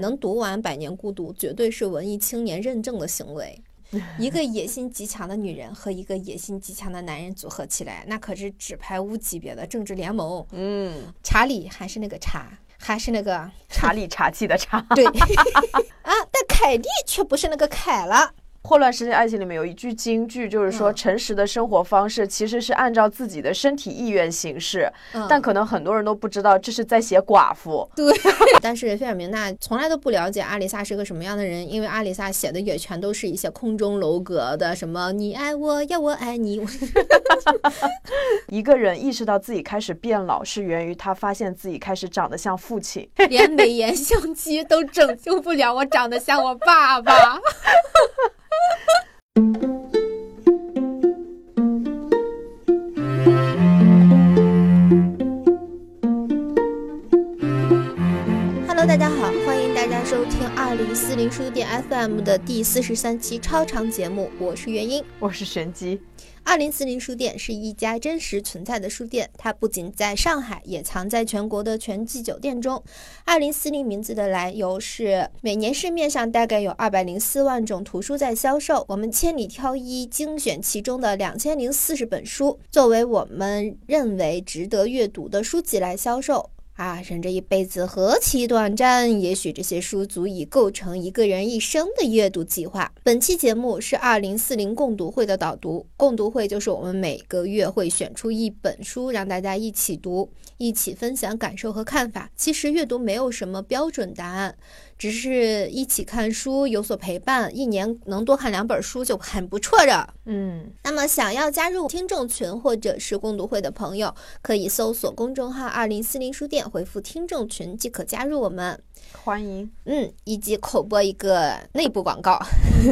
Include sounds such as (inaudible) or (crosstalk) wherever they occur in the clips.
能读完《百年孤独》，绝对是文艺青年认证的行为。(laughs) 一个野心极强的女人和一个野心极强的男人组合起来，那可是纸牌屋级别的政治联盟。嗯，查理还是那个查，还是那个查理查气的查。(laughs) (laughs) 对啊，但凯蒂却不是那个凯了。《霍乱时期爱情》里面有一句金句，就是说，诚实的生活方式其实是按照自己的身体意愿行事。但可能很多人都不知道，这是在写寡妇。对。(laughs) 但是菲尔明娜从来都不了解阿里萨是个什么样的人，因为阿里萨写的也全都是一些空中楼阁的，什么你爱我，要我爱你。(laughs) 一个人意识到自己开始变老，是源于他发现自己开始长得像父亲。连美颜相机都拯救不了我长得像我爸爸。(laughs) Thank (laughs) you. 零四零书店 FM 的第四十三期超长节目，我是元英，我是玄机。二零四零书店是一家真实存在的书店，它不仅在上海，也藏在全国的全季酒店中。二零四零名字的来由是，每年市面上大概有二百零四万种图书在销售，我们千里挑一，精选其中的两千零四十本书，作为我们认为值得阅读的书籍来销售。啊，人这一辈子何其短暂，也许这些书足以构成一个人一生的阅读计划。本期节目是二零四零共读会的导读，共读会就是我们每个月会选出一本书，让大家一起读，一起分享感受和看法。其实阅读没有什么标准答案。只是一起看书，有所陪伴，一年能多看两本书就很不错了。嗯，那么想要加入听众群或者是共读会的朋友，可以搜索公众号“二零四零书店”，回复“听众群”即可加入我们。欢迎，嗯，以及口播一个内部广告。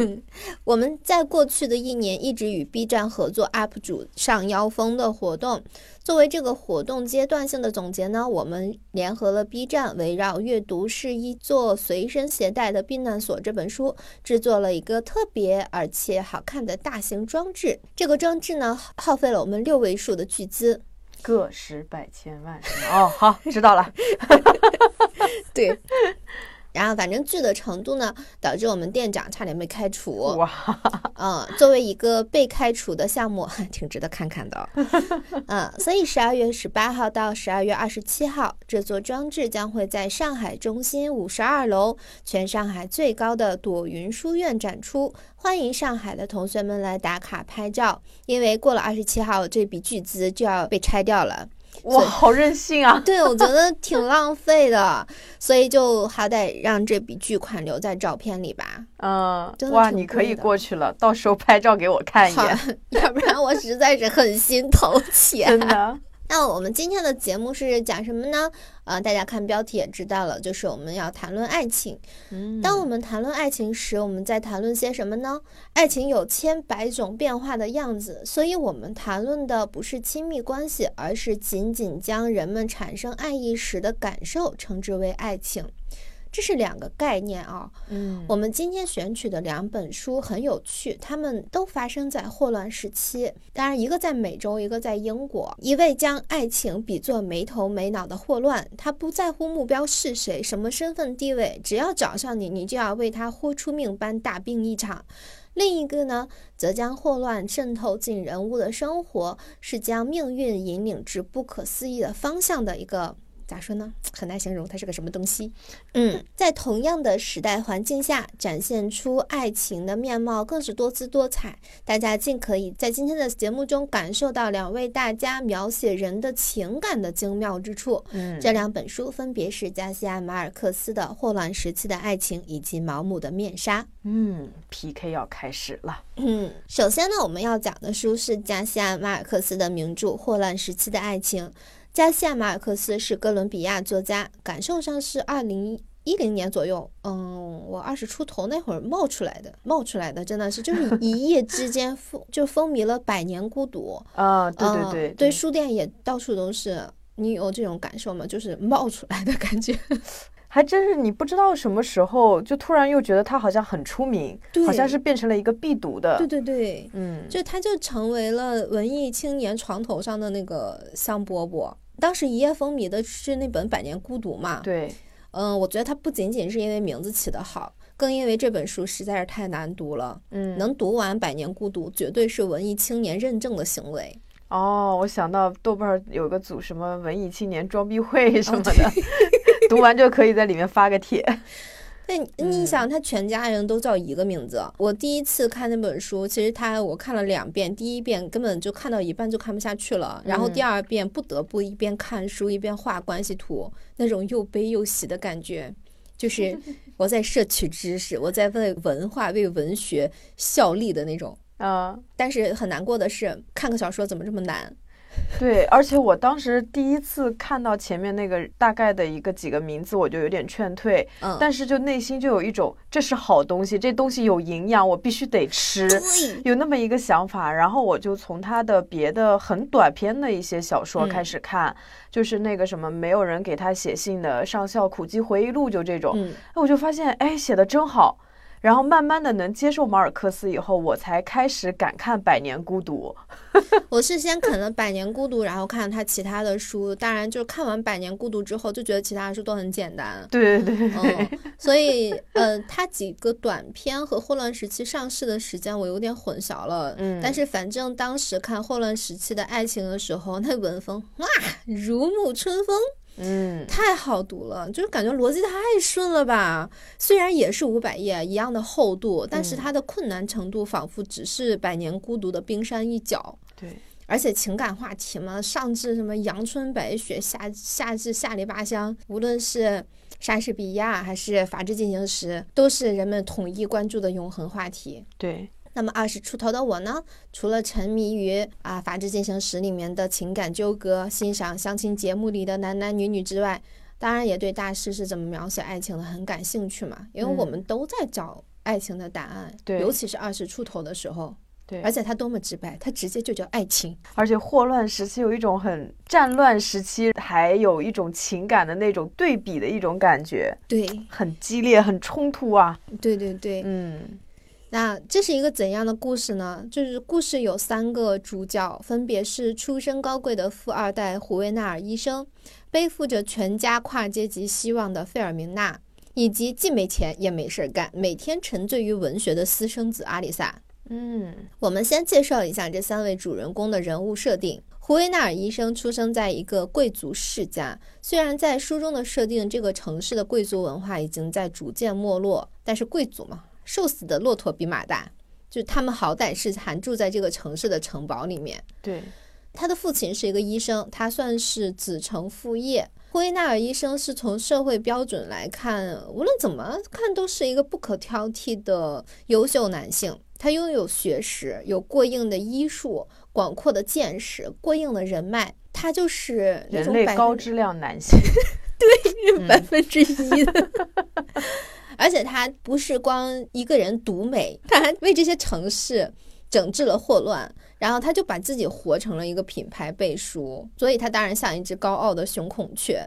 (laughs) 我们在过去的一年一直与 B 站合作 UP 主上妖风的活动。作为这个活动阶段性的总结呢，我们联合了 B 站，围绕阅读是一座随身携带的避难所这本书，制作了一个特别而且好看的大型装置。这个装置呢，耗费了我们六位数的巨资。个十百千万哦，好，知道了。(laughs) 对。然后，反正剧的程度呢，导致我们店长差点被开除。哇，嗯，作为一个被开除的项目，(laughs) 挺值得看看的。(laughs) 嗯，所以十二月十八号到十二月二十七号，这座装置将会在上海中心五十二楼全上海最高的朵云书院展出，欢迎上海的同学们来打卡拍照。因为过了二十七号，这笔巨资就要被拆掉了。哇，好任性啊！(laughs) 对，我觉得挺浪费的，所以就好歹让这笔巨款留在照片里吧。嗯，哇，你可以过去了，到时候拍照给我看一眼，(laughs) 要不然我实在是很心疼钱。真的。那我们今天的节目是讲什么呢？呃，大家看标题也知道了，就是我们要谈论爱情。嗯，当我们谈论爱情时，我们在谈论些什么呢？爱情有千百种变化的样子，所以我们谈论的不是亲密关系，而是仅仅将人们产生爱意时的感受称之为爱情。这是两个概念啊，嗯，我们今天选取的两本书很有趣，他们都发生在霍乱时期。当然，一个在美洲，一个在英国。一位将爱情比作没头没脑的霍乱，他不在乎目标是谁、什么身份地位，只要找上你，你就要为他豁出命般大病一场。另一个呢，则将霍乱渗透进人物的生活，是将命运引领至不可思议的方向的一个。咋说呢？(tsk) 很难形容它是个什么东西。嗯，在同样的时代环境下，展现出爱情的面貌更是多姿多彩。大家尽可以在今天的节目中感受到两位大家描写人的情感的精妙之处。嗯，这两本书分别是加西亚马尔克斯的《霍乱时期的爱情》以及毛姆的《面纱》。嗯，PK 要开始了。嗯，首先呢，我们要讲的书是加西亚马尔克斯的名著《霍乱时期的爱情》。加西亚马尔克斯是哥伦比亚作家，感受上是二零一零年左右，嗯，我二十出头那会儿冒出来的，冒出来的真的是就是一 (laughs) 夜之间风就风靡了《百年孤独》啊，对对对，对书店也到处都是，你有这种感受吗？就是冒出来的感觉，(laughs) 还真是你不知道什么时候就突然又觉得他好像很出名，好像是变成了一个必读的，对对对，嗯，就他就成为了文艺青年床头上的那个香饽饽。当时一夜风靡的是那本《百年孤独》嘛？对，嗯，我觉得它不仅仅是因为名字起得好，更因为这本书实在是太难读了。嗯，能读完《百年孤独》，绝对是文艺青年认证的行为。哦，我想到豆瓣有个组，什么文艺青年装逼会什么的，哦 (laughs) 读完就可以在里面发个帖。那你想，他全家人都叫一个名字。我第一次看那本书，其实他我看了两遍，第一遍根本就看到一半就看不下去了，然后第二遍不得不一边看书一边画关系图，那种又悲又喜的感觉，就是 (laughs) 我在摄取知识，我在为文化、为文学效力的那种。啊，但是很难过的是，看个小说怎么这么难？(laughs) 对，而且我当时第一次看到前面那个大概的一个几个名字，我就有点劝退。嗯，但是就内心就有一种这是好东西，这东西有营养，我必须得吃，有那么一个想法。然后我就从他的别的很短篇的一些小说开始看，就是那个什么没有人给他写信的上校苦记回忆录，就这种，嗯，我就发现哎写的真好。然后慢慢的能接受马尔克斯以后，我才开始敢看《百年孤独》。(laughs) 我是先啃了《百年孤独》，然后看他其他的书。当然，就是看完《百年孤独》之后，就觉得其他的书都很简单。对对对对。嗯，(laughs) 所以呃，他几个短篇和《霍乱时期》上市的时间我有点混淆了。嗯。但是反正当时看《霍乱时期》的爱情的时候，那文风哇，如沐春风。嗯，太好读了，就是感觉逻辑太顺了吧。虽然也是五百页一样的厚度，但是它的困难程度仿佛只是《百年孤独》的冰山一角。对，而且情感话题嘛，上至什么阳春白雪，下下至下里巴乡，无论是莎士比亚还是《法制进行时》，都是人们统一关注的永恒话题。对。那么二十出头的我呢，除了沉迷于啊《法制进行时》里面的情感纠葛，欣赏相亲节目里的男男女女之外，当然也对大师是怎么描写爱情的很感兴趣嘛。因为我们都在找爱情的答案，对，尤其是二十出头的时候，对。而且他多么直白，他直接就叫爱情。而且霍乱时期有一种很战乱时期，还有一种情感的那种对比的一种感觉，对，很激烈，很冲突啊。对对对，嗯。那这是一个怎样的故事呢？就是故事有三个主角，分别是出身高贵的富二代胡维纳尔医生，背负着全家跨阶级希望的费尔明娜，以及既没钱也没事儿干，每天沉醉于文学的私生子阿里萨。嗯，我们先介绍一下这三位主人公的人物设定。胡维纳尔医生出生在一个贵族世家，虽然在书中的设定，这个城市的贵族文化已经在逐渐没落，但是贵族嘛。瘦死的骆驼比马大，就他们好歹是还住在这个城市的城堡里面。对，他的父亲是一个医生，他算是子承父业。霍伊纳尔医生是从社会标准来看，无论怎么看都是一个不可挑剔的优秀男性。他拥有学识，有过硬的医术，广阔的见识，过硬的人脉。他就是人类高质量男性，(laughs) 对，百分之一的。(laughs) 而且他不是光一个人独美，他还为这些城市整治了霍乱，然后他就把自己活成了一个品牌背书，所以他当然像一只高傲的雄孔雀。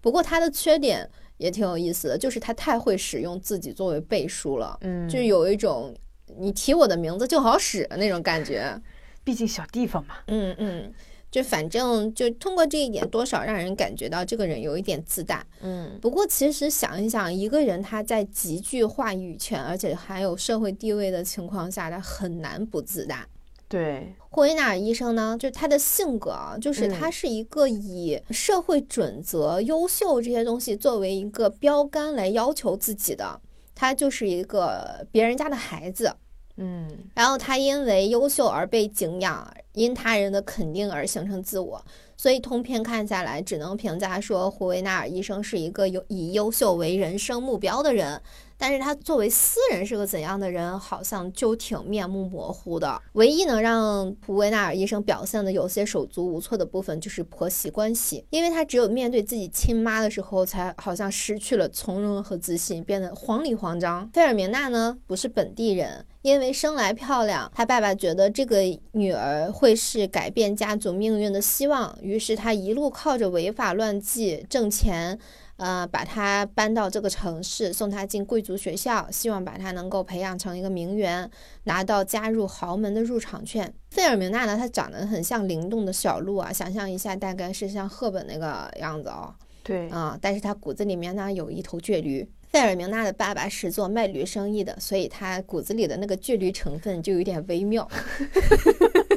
不过他的缺点也挺有意思的，就是他太会使用自己作为背书了，嗯，就有一种你提我的名字就好使的那种感觉，毕竟小地方嘛，嗯嗯。就反正就通过这一点，多少让人感觉到这个人有一点自大。嗯，不过其实想一想，一个人他在极具话语权，而且还有社会地位的情况下，他很难不自大。对，霍伊纳尔医生呢，就他的性格啊，就是他是一个以社会准则、优秀这些东西作为一个标杆来要求自己的，他就是一个别人家的孩子。嗯，然后他因为优秀而被敬仰，因他人的肯定而形成自我，所以通篇看下来，只能评价说胡维纳尔医生是一个有以优秀为人生目标的人。但是他作为私人是个怎样的人，好像就挺面目模糊的。唯一能让普维纳尔医生表现的有些手足无措的部分，就是婆媳关系，因为他只有面对自己亲妈的时候，才好像失去了从容和自信，变得慌里慌张。费尔明娜呢，不是本地人。因为生来漂亮，他爸爸觉得这个女儿会是改变家族命运的希望，于是他一路靠着违法乱纪挣钱，呃，把他搬到这个城市，送他进贵族学校，希望把他能够培养成一个名媛，拿到加入豪门的入场券。费尔明娜呢，她长得很像灵动的小鹿啊，想象一下，大概是像赫本那个样子哦。对，啊，但是她骨子里面呢有一头倔驴。费尔明娜的爸爸是做卖驴生意的，所以他骨子里的那个倔驴成分就有点微妙。(laughs)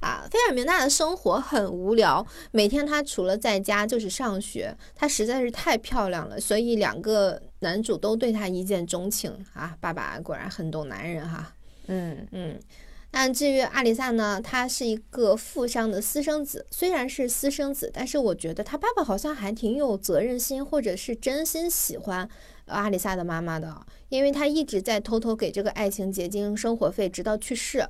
啊，菲尔明娜的生活很无聊，每天她除了在家就是上学。她实在是太漂亮了，所以两个男主都对她一见钟情啊。爸爸果然很懂男人哈。嗯嗯。那至于阿里萨呢？他是一个富商的私生子，虽然是私生子，但是我觉得他爸爸好像还挺有责任心，或者是真心喜欢阿里萨的妈妈的，因为他一直在偷偷给这个爱情结晶生活费，直到去世，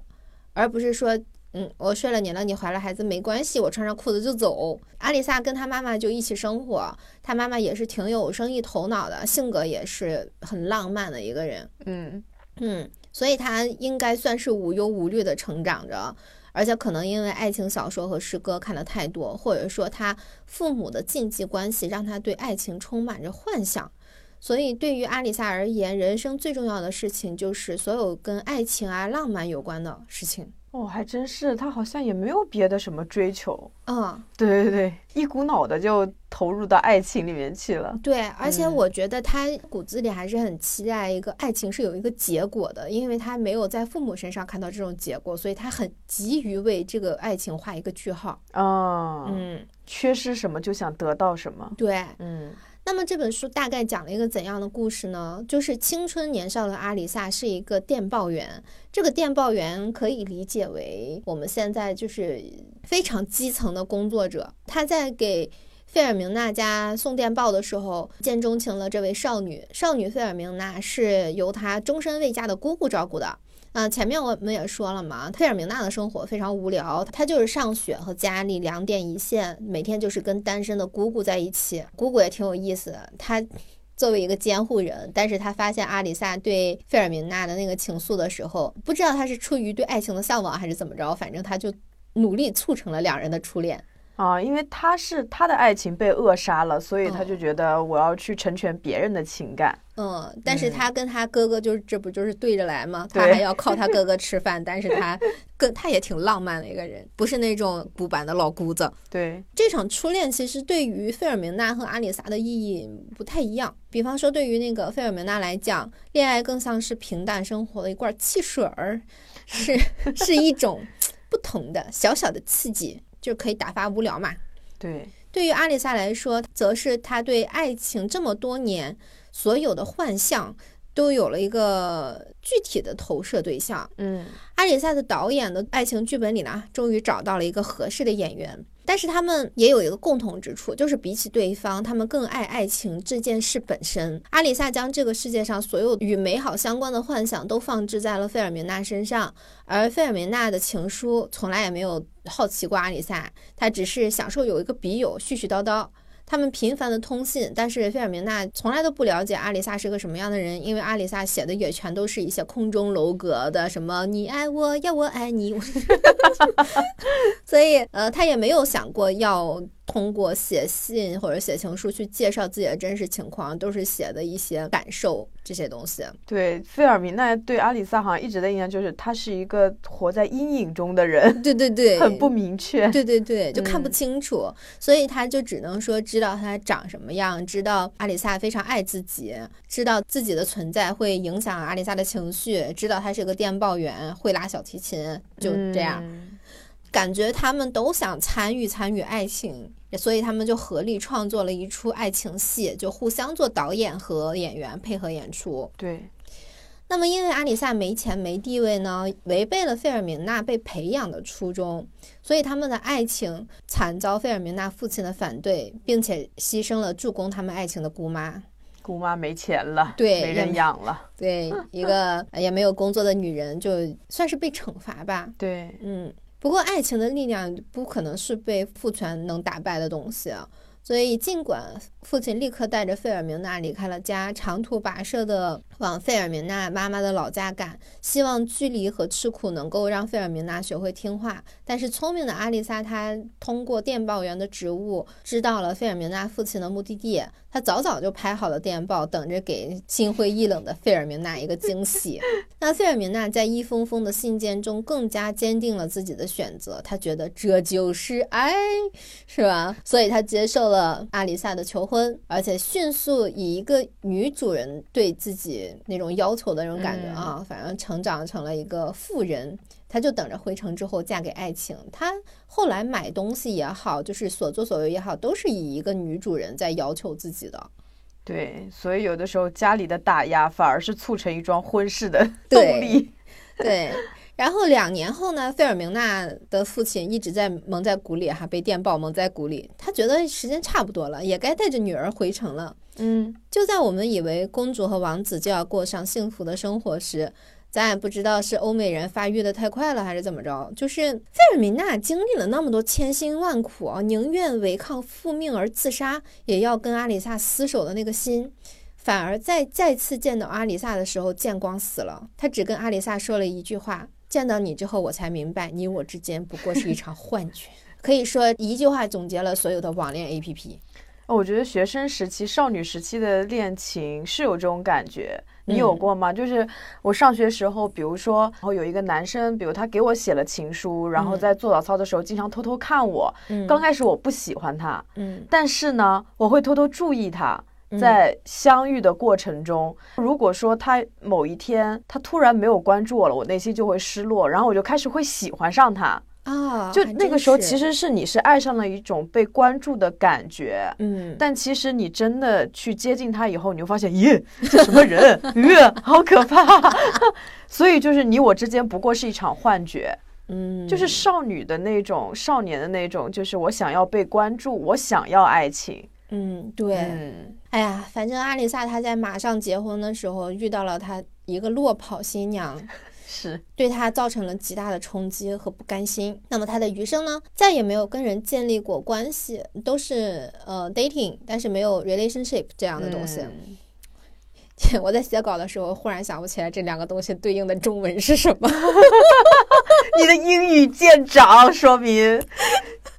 而不是说，嗯，我睡了你了，你怀了孩子没关系，我穿上裤子就走。阿里萨跟他妈妈就一起生活，他妈妈也是挺有生意头脑的，性格也是很浪漫的一个人。嗯嗯。所以他应该算是无忧无虑的成长着，而且可能因为爱情小说和诗歌看的太多，或者说他父母的禁忌关系让他对爱情充满着幻想，所以对于阿里萨而言，人生最重要的事情就是所有跟爱情啊、浪漫有关的事情。哦，还真是，他好像也没有别的什么追求。嗯，对对对，一股脑的就投入到爱情里面去了。对，而且我觉得他骨子里还是很期待一个爱情是有一个结果的，因为他没有在父母身上看到这种结果，所以他很急于为这个爱情画一个句号。啊，嗯，缺失什么就想得到什么。对，嗯。那么这本书大概讲了一个怎样的故事呢？就是青春年少的阿里萨是一个电报员，这个电报员可以理解为我们现在就是非常基层的工作者。他在给费尔明娜家送电报的时候，见钟情了这位少女。少女费尔明娜是由他终身未嫁的姑姑照顾的。嗯，前面我们也说了嘛，费尔明娜的生活非常无聊，她就是上学和家里两点一线，每天就是跟单身的姑姑在一起。姑姑也挺有意思的，她作为一个监护人，但是她发现阿里萨对费尔明娜的那个情愫的时候，不知道她是出于对爱情的向往还是怎么着，反正她就努力促成了两人的初恋。啊，因为他是他的爱情被扼杀了，所以他就觉得我要去成全别人的情感。嗯，但是他跟他哥哥就是这不就是对着来吗？他还要靠他哥哥 (laughs) 吃饭，但是他跟他也挺浪漫的一个人，不是那种古板的老姑子。对，这场初恋其实对于费尔明娜和阿里萨的意义不太一样。比方说，对于那个费尔明娜来讲，恋爱更像是平淡生活的一罐汽水儿，是 (laughs) 是一种不同的小小的刺激。就可以打发无聊嘛？对，对于阿里萨来说，则是他对爱情这么多年所有的幻象都有了一个具体的投射对象。嗯，阿里萨的导演的爱情剧本里呢，终于找到了一个合适的演员。但是他们也有一个共同之处，就是比起对方，他们更爱爱情这件事本身。阿里萨将这个世界上所有与美好相关的幻想都放置在了费尔明娜身上，而费尔明娜的情书从来也没有好奇过阿里萨，他只是享受有一个笔友絮絮叨叨。他们频繁的通信，但是费尔明娜从来都不了解阿里萨是个什么样的人，因为阿里萨写的也全都是一些空中楼阁的，什么你爱我，要我爱你，(laughs) 所以呃，他也没有想过要。通过写信或者写情书去介绍自己的真实情况，都是写的一些感受这些东西。对，费尔明奈对阿里萨好像一直的印象就是他是一个活在阴影中的人。对对对，很不明确。对对对，就看不清楚，所以他就只能说知道他长什么样，知道阿里萨非常爱自己，知道自己的存在会影响阿里萨的情绪，知道他是个电报员，会拉小提琴，就这样。感觉他们都想参与参与爱情，所以他们就合力创作了一出爱情戏，就互相做导演和演员配合演出。对。那么因为阿里萨没钱没地位呢，违背了费尔明娜被培养的初衷，所以他们的爱情惨遭费尔明娜父亲的反对，并且牺牲了助攻他们爱情的姑妈。姑妈没钱了，对，没人养了。对，(laughs) 一个也没有工作的女人，就算是被惩罚吧。对，嗯。不过，爱情的力量不可能是被父权能打败的东西，所以尽管父亲立刻带着费尔明娜离开了家，长途跋涉的往费尔明娜妈妈的老家赶，希望距离和吃苦能够让费尔明娜学会听话。但是聪明的阿丽萨，她通过电报员的职务知道了费尔明娜父亲的目的地。她早早就拍好了电报，等着给心灰意冷的费尔明娜一个惊喜。(laughs) 那费尔明娜在一封封的信件中更加坚定了自己的选择，她觉得这就是爱，是吧？所以她接受了阿里萨的求婚，而且迅速以一个女主人对自己那种要求的那种感觉啊，反正成长成了一个富人。她就等着回城之后嫁给爱情。她后来买东西也好，就是所作所为也好，都是以一个女主人在要求自己的。对，所以有的时候家里的打压反而是促成一桩婚事的动力。(laughs) 对。然后两年后呢，费尔明娜的父亲一直在蒙在鼓里，哈，被电报蒙在鼓里。他觉得时间差不多了，也该带着女儿回城了。嗯，就在我们以为公主和王子就要过上幸福的生活时，咱也不知道是欧美人发育的太快了，还是怎么着。就是费尔明娜经历了那么多千辛万苦啊，宁愿违抗父命而自杀，也要跟阿里萨厮守的那个心，反而在再次见到阿里萨的时候见光死了。他只跟阿里萨说了一句话。见到你之后，我才明白，你我之间不过是一场幻觉。可以说一句话总结了所有的网恋 APP。我觉得学生时期、少女时期的恋情是有这种感觉，你有过吗？就是我上学时候，比如说，然后有一个男生，比如他给我写了情书，然后在做早操的时候经常偷偷看我。刚开始我不喜欢他，嗯，但是呢，我会偷偷注意他。在相遇的过程中，如果说他某一天他突然没有关注我了，我内心就会失落，然后我就开始会喜欢上他啊。就那个时候，其实是你是爱上了一种被关注的感觉，嗯。但其实你真的去接近他以后，你会发现，咦，这什么人？(laughs) 呃，好可怕。(laughs) 所以就是你我之间不过是一场幻觉，嗯，就是少女的那种、少年的那种，就是我想要被关注，我想要爱情。嗯，对，哎呀，反正阿里萨他在马上结婚的时候遇到了他一个落跑新娘，(laughs) 是对他造成了极大的冲击和不甘心。那么他的余生呢，再也没有跟人建立过关系，都是呃 dating，但是没有 relationship 这样的东西。(laughs) 我在写稿的时候忽然想不起来这两个东西对应的中文是什么。(laughs) 你的英语见长，说明。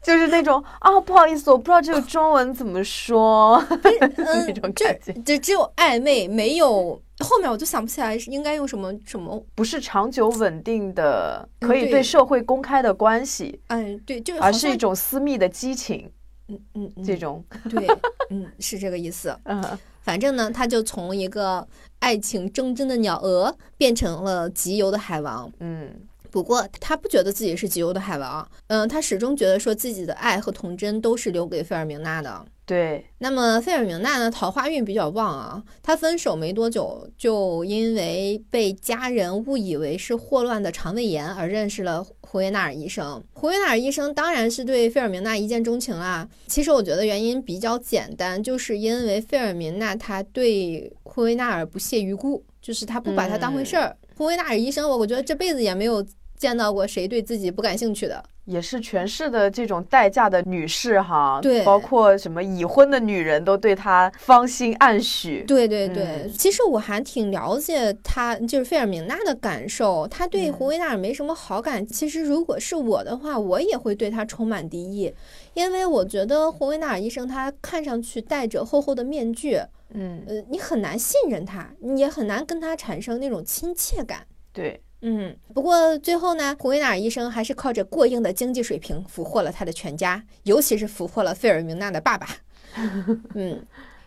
就是那种啊，不好意思，我不知道这个中文怎么说 (laughs) (laughs) 那种感觉。就只有暧昧，没有后面我就想不起来应该用什么什么。不是长久稳定的，可以对社会公开的关系。嗯，对，就而是一种私密的激情。嗯嗯，这种对，嗯，是这个意思。(laughs) 嗯，反正呢，他就从一个爱情忠贞的鸟鹅变成了集邮的海王。嗯。不过他不觉得自己是极优的海王，嗯，他始终觉得说自己的爱和童真都是留给费尔明娜的。对，那么费尔明娜呢，桃花运比较旺啊。她分手没多久，就因为被家人误以为是霍乱的肠胃炎而认识了胡维纳尔医生。胡维纳尔医生当然是对费尔明娜一见钟情啦。其实我觉得原因比较简单，就是因为费尔明娜她对胡维纳尔不屑一顾，就是她不把他当回事儿。胡维纳尔医生，我我觉得这辈子也没有。见到过谁对自己不感兴趣的，也是全市的这种待嫁的女士哈，对，包括什么已婚的女人都对她芳心暗许。对对对，其实我还挺了解她，就是费尔明娜的感受。她对胡维纳尔没什么好感。其实如果是我的话，我也会对她充满敌意，因为我觉得胡维纳尔医生他看上去戴着厚厚的面具，嗯呃，你很难信任他，你也很难跟他产生那种亲切感。对。嗯，不过最后呢，胡维纳尔医生还是靠着过硬的经济水平俘获了他的全家，尤其是俘获了费尔明娜的爸爸。(laughs) 嗯，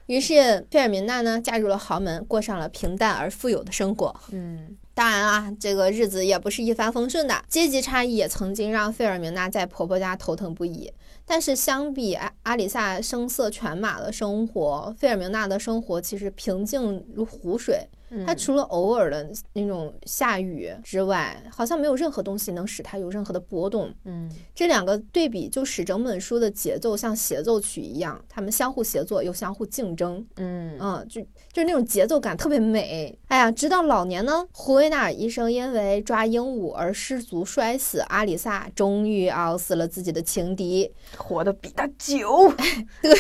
于是费尔明娜呢嫁入了豪门，过上了平淡而富有的生活。嗯，当然啊，这个日子也不是一帆风顺的，阶级差异也曾经让费尔明娜在婆婆家头疼不已。但是相比阿阿里萨声色犬马的生活，费尔明娜的生活其实平静如湖水。它除了偶尔的那种下雨之外，好像没有任何东西能使它有任何的波动。嗯，这两个对比就使整本书的节奏像协奏曲一样，他们相互协作又相互竞争。嗯嗯，就就是那种节奏感特别美。哎呀，直到老年呢，胡维纳尔医生因为抓鹦鹉而失足摔死，阿里萨终于熬死了自己的情敌，活得比他久。(laughs) 对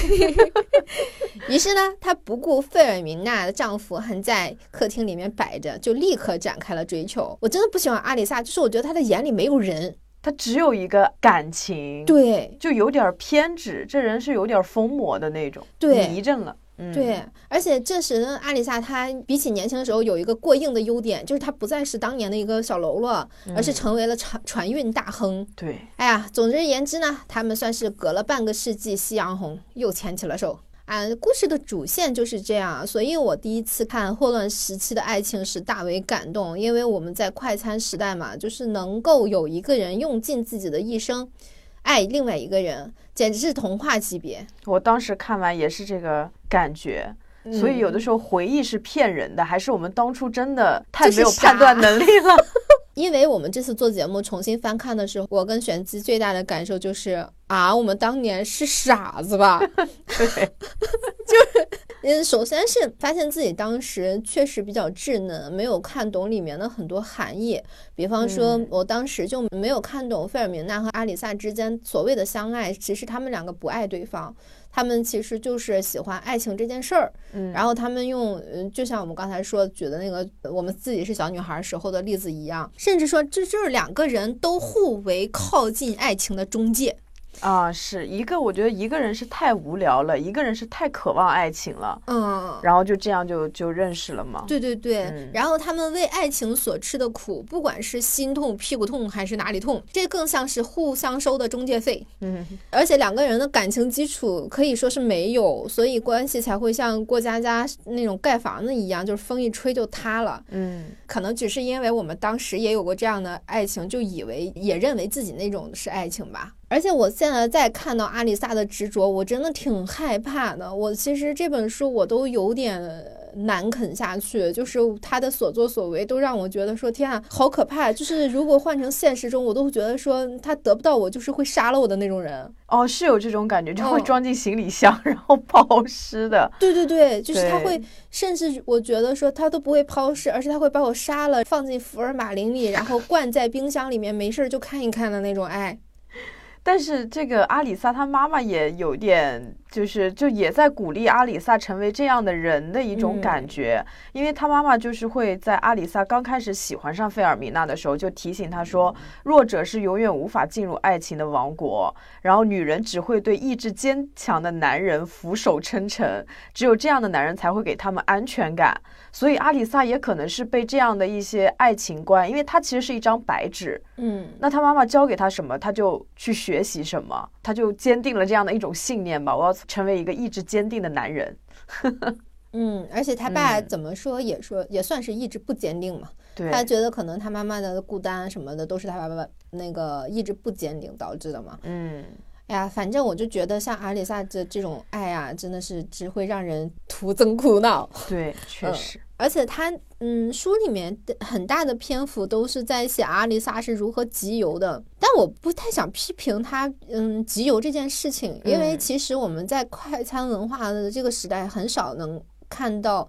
于是呢，他不顾费尔明娜的丈夫还在。客厅里面摆着，就立刻展开了追求。我真的不喜欢阿里萨，就是我觉得他的眼里没有人，他只有一个感情，对，就有点偏执。这人是有点疯魔的那种，对，迷怔了。嗯对，而且这时呢，阿里萨他比起年轻的时候有一个过硬的优点，就是他不再是当年的一个小喽啰，而是成为了船船运大亨。对，哎呀，总之言之呢，他们算是隔了半个世纪，夕阳红又牵起了手。啊，故事的主线就是这样，所以我第一次看霍乱时期的爱情是大为感动，因为我们在快餐时代嘛，就是能够有一个人用尽自己的一生爱另外一个人，简直是童话级别。我当时看完也是这个感觉，所以有的时候回忆是骗人的，还是我们当初真的太没有判断能力了？(laughs) 因为我们这次做节目重新翻看的时候，我跟玄机最大的感受就是啊，我们当年是傻子吧？(laughs) (laughs) 对，就是嗯，首先是发现自己当时确实比较稚嫩，没有看懂里面的很多含义。比方说，我当时就没有看懂费尔明娜和阿里萨之间所谓的相爱，其实他们两个不爱对方。他们其实就是喜欢爱情这件事儿，嗯，然后他们用，嗯，就像我们刚才说举的那个我们自己是小女孩时候的例子一样，甚至说这就是两个人都互为靠近爱情的中介。啊，是一个，我觉得一个人是太无聊了，一个人是太渴望爱情了，嗯，然后就这样就就认识了嘛。对对对，然后他们为爱情所吃的苦，不管是心痛、屁股痛还是哪里痛，这更像是互相收的中介费。嗯，而且两个人的感情基础可以说是没有，所以关系才会像过家家那种盖房子一样，就是风一吹就塌了。嗯，可能只是因为我们当时也有过这样的爱情，就以为也认为自己那种是爱情吧。而且我现在再看到阿里萨的执着，我真的挺害怕的。我其实这本书我都有点难啃下去，就是他的所作所为都让我觉得说天啊，好可怕！就是如果换成现实中，我都会觉得说他得不到我，就是会杀了我的那种人。哦，是有这种感觉，就会装进行李箱然后抛尸的。对对对，就是他会，甚至我觉得说他都不会抛尸，而是他会把我杀了，放进福尔马林里，然后灌在冰箱里面，没事就看一看的那种爱。但是这个阿里萨他妈妈也有点。就是就也在鼓励阿里萨成为这样的人的一种感觉，因为他妈妈就是会在阿里萨刚开始喜欢上费尔米娜的时候就提醒他说，弱者是永远无法进入爱情的王国，然后女人只会对意志坚强的男人俯首称臣，只有这样的男人才会给他们安全感。所以阿里萨也可能是被这样的一些爱情观，因为他其实是一张白纸，嗯，那他妈妈教给他什么，他就去学习什么，他就坚定了这样的一种信念吧，我要。成为一个意志坚定的男人，(laughs) 嗯，而且他爸怎么说也说也算是意志不坚定嘛。对，他觉得可能他妈妈的孤单什么的都是他爸爸那个意志不坚定导致的嘛。嗯，哎呀，反正我就觉得像阿里萨这这种爱啊，真的是只会让人徒增苦恼。对，确实。而且他，嗯，书里面的很大的篇幅都是在写阿丽萨是如何集邮的，但我不太想批评他，嗯，集邮这件事情，因为其实我们在快餐文化的这个时代很少能看到。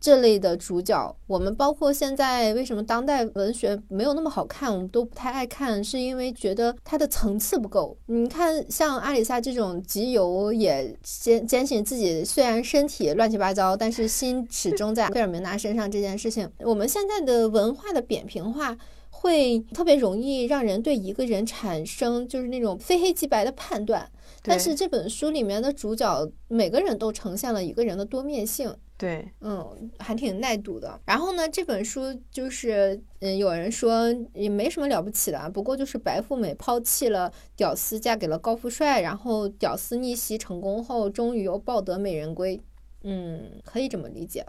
这类的主角，我们包括现在为什么当代文学没有那么好看，我们都不太爱看，是因为觉得它的层次不够。你看，像阿里萨这种集邮也坚坚信自己虽然身体乱七八糟，但是心始终在贝尔明娜身上这件事情，我们现在的文化的扁平化会特别容易让人对一个人产生就是那种非黑即白的判断。但是这本书里面的主角每个人都呈现了一个人的多面性。对，嗯，还挺耐读的。然后呢，这本书就是，嗯，有人说也没什么了不起的，不过就是白富美抛弃了屌丝，嫁给了高富帅，然后屌丝逆袭成功后，终于又抱得美人归。嗯，可以这么理解。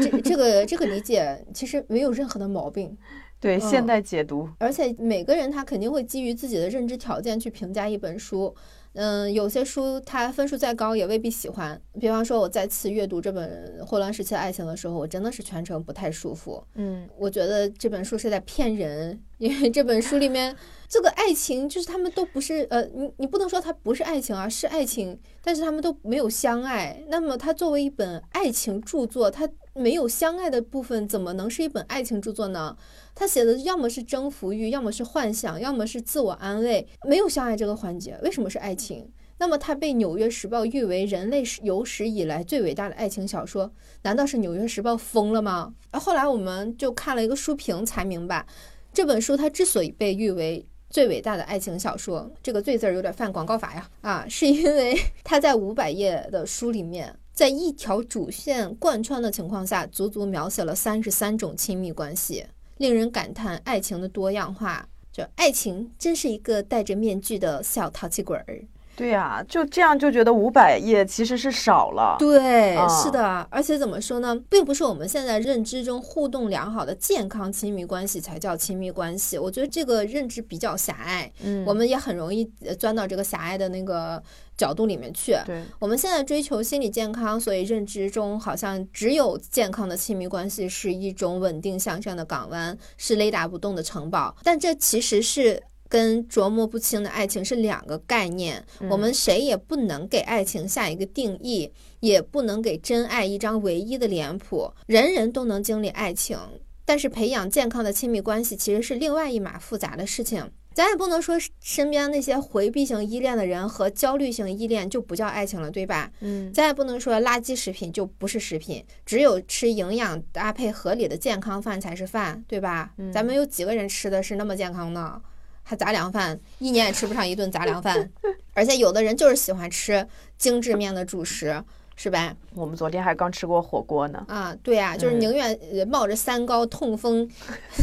这这个这个理解其实没有任何的毛病。(laughs) 对，现代解读。而且每个人他肯定会基于自己的认知条件去评价一本书。嗯，有些书它分数再高也未必喜欢。比方说，我再次阅读这本《霍乱时期的爱情》的时候，我真的是全程不太舒服。嗯，我觉得这本书是在骗人，因为这本书里面 (laughs) 这个爱情就是他们都不是呃，你你不能说它不是爱情啊，是爱情，但是他们都没有相爱。那么它作为一本爱情著作，它没有相爱的部分，怎么能是一本爱情著作呢？他写的要么是征服欲，要么是幻想，要么是自我安慰，没有相爱这个环节。为什么是爱情？那么他被《纽约时报》誉为人类有史以来最伟大的爱情小说，难道是《纽约时报》疯了吗？而后来我们就看了一个书评，才明白这本书它之所以被誉为最伟大的爱情小说，这个“最”字儿有点犯广告法呀啊，是因为它在五百页的书里面。在一条主线贯穿的情况下，足足描写了三十三种亲密关系，令人感叹爱情的多样化。就爱情真是一个戴着面具的小淘气鬼儿。对呀，就这样就觉得五百页其实是少了。对，是的，而且怎么说呢，并不是我们现在认知中互动良好的健康亲密关系才叫亲密关系。我觉得这个认知比较狭隘，嗯，我们也很容易钻到这个狭隘的那个角度里面去。对，我们现在追求心理健康，所以认知中好像只有健康的亲密关系是一种稳定向上的港湾，是雷打不动的城堡。但这其实是。跟琢磨不清的爱情是两个概念，我们谁也不能给爱情下一个定义，也不能给真爱一张唯一的脸谱。人人都能经历爱情，但是培养健康的亲密关系其实是另外一码复杂的事情。咱也不能说身边那些回避型依恋的人和焦虑型依恋就不叫爱情了，对吧？嗯，咱也不能说垃圾食品就不是食品，只有吃营养搭配合理的健康饭才是饭，对吧？咱们有几个人吃的是那么健康呢？还杂粮饭，一年也吃不上一顿杂粮饭，(laughs) 而且有的人就是喜欢吃精致面的主食，是吧？我们昨天还刚吃过火锅呢。啊，对呀，就是宁愿冒着三高痛风，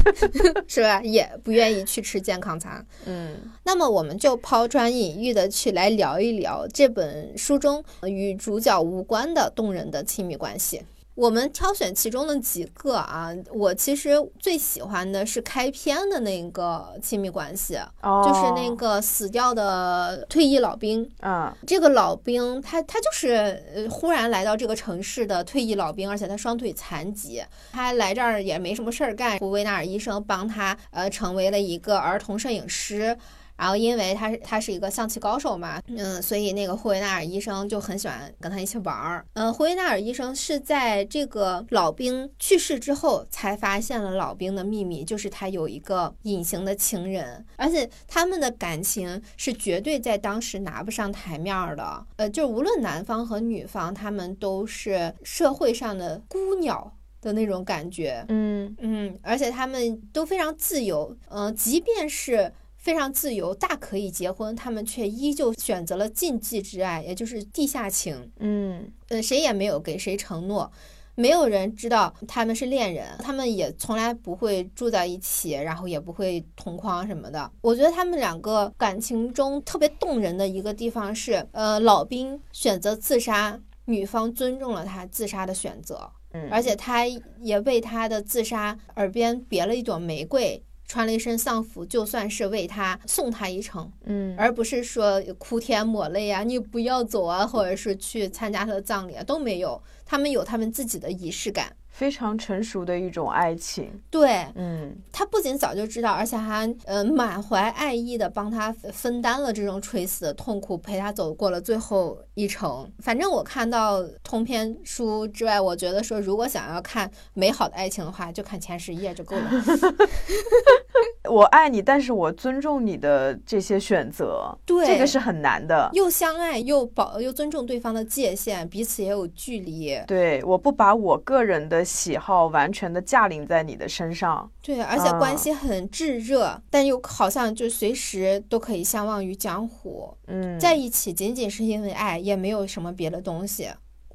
(laughs) 是吧？也不愿意去吃健康餐。嗯，那么我们就抛砖引玉的去来聊一聊这本书中与主角无关的动人的亲密关系。我们挑选其中的几个啊，我其实最喜欢的是开篇的那个亲密关系，就是那个死掉的退役老兵。嗯，这个老兵他他就是忽然来到这个城市的退役老兵，而且他双腿残疾，他来这儿也没什么事儿干，胡维纳尔医生帮他呃成为了一个儿童摄影师。然后，因为他是他是一个象棋高手嘛，嗯，所以那个霍维纳尔医生就很喜欢跟他一起玩儿。嗯，霍维纳尔医生是在这个老兵去世之后才发现了老兵的秘密，就是他有一个隐形的情人，而且他们的感情是绝对在当时拿不上台面的。呃，就无论男方和女方，他们都是社会上的孤鸟的那种感觉。嗯嗯，而且他们都非常自由。嗯，即便是。非常自由，大可以结婚，他们却依旧选择了禁忌之爱，也就是地下情。嗯，呃，谁也没有给谁承诺，没有人知道他们是恋人，他们也从来不会住在一起，然后也不会同框什么的。我觉得他们两个感情中特别动人的一个地方是，呃，老兵选择自杀，女方尊重了他自杀的选择，嗯，而且他也为他的自杀耳边别了一朵玫瑰。穿了一身丧服，就算是为他送他一程，嗯，而不是说哭天抹泪啊，你不要走啊，或者是去参加他的葬礼啊，都没有。他们有他们自己的仪式感。非常成熟的一种爱情，对，嗯，他不仅早就知道，而且还呃满怀爱意的帮他分担了这种垂死的痛苦，陪他走过了最后一程。反正我看到通篇书之外，我觉得说，如果想要看美好的爱情的话，就看前十页就够了。(laughs) 我爱你，但是我尊重你的这些选择，对，这个是很难的。又相爱，又保，又尊重对方的界限，彼此也有距离。对，我不把我个人的。喜好完全的驾临在你的身上，对，而且关系很炙热，但又好像就随时都可以相忘于江湖。嗯，在一起仅仅是因为爱，也没有什么别的东西。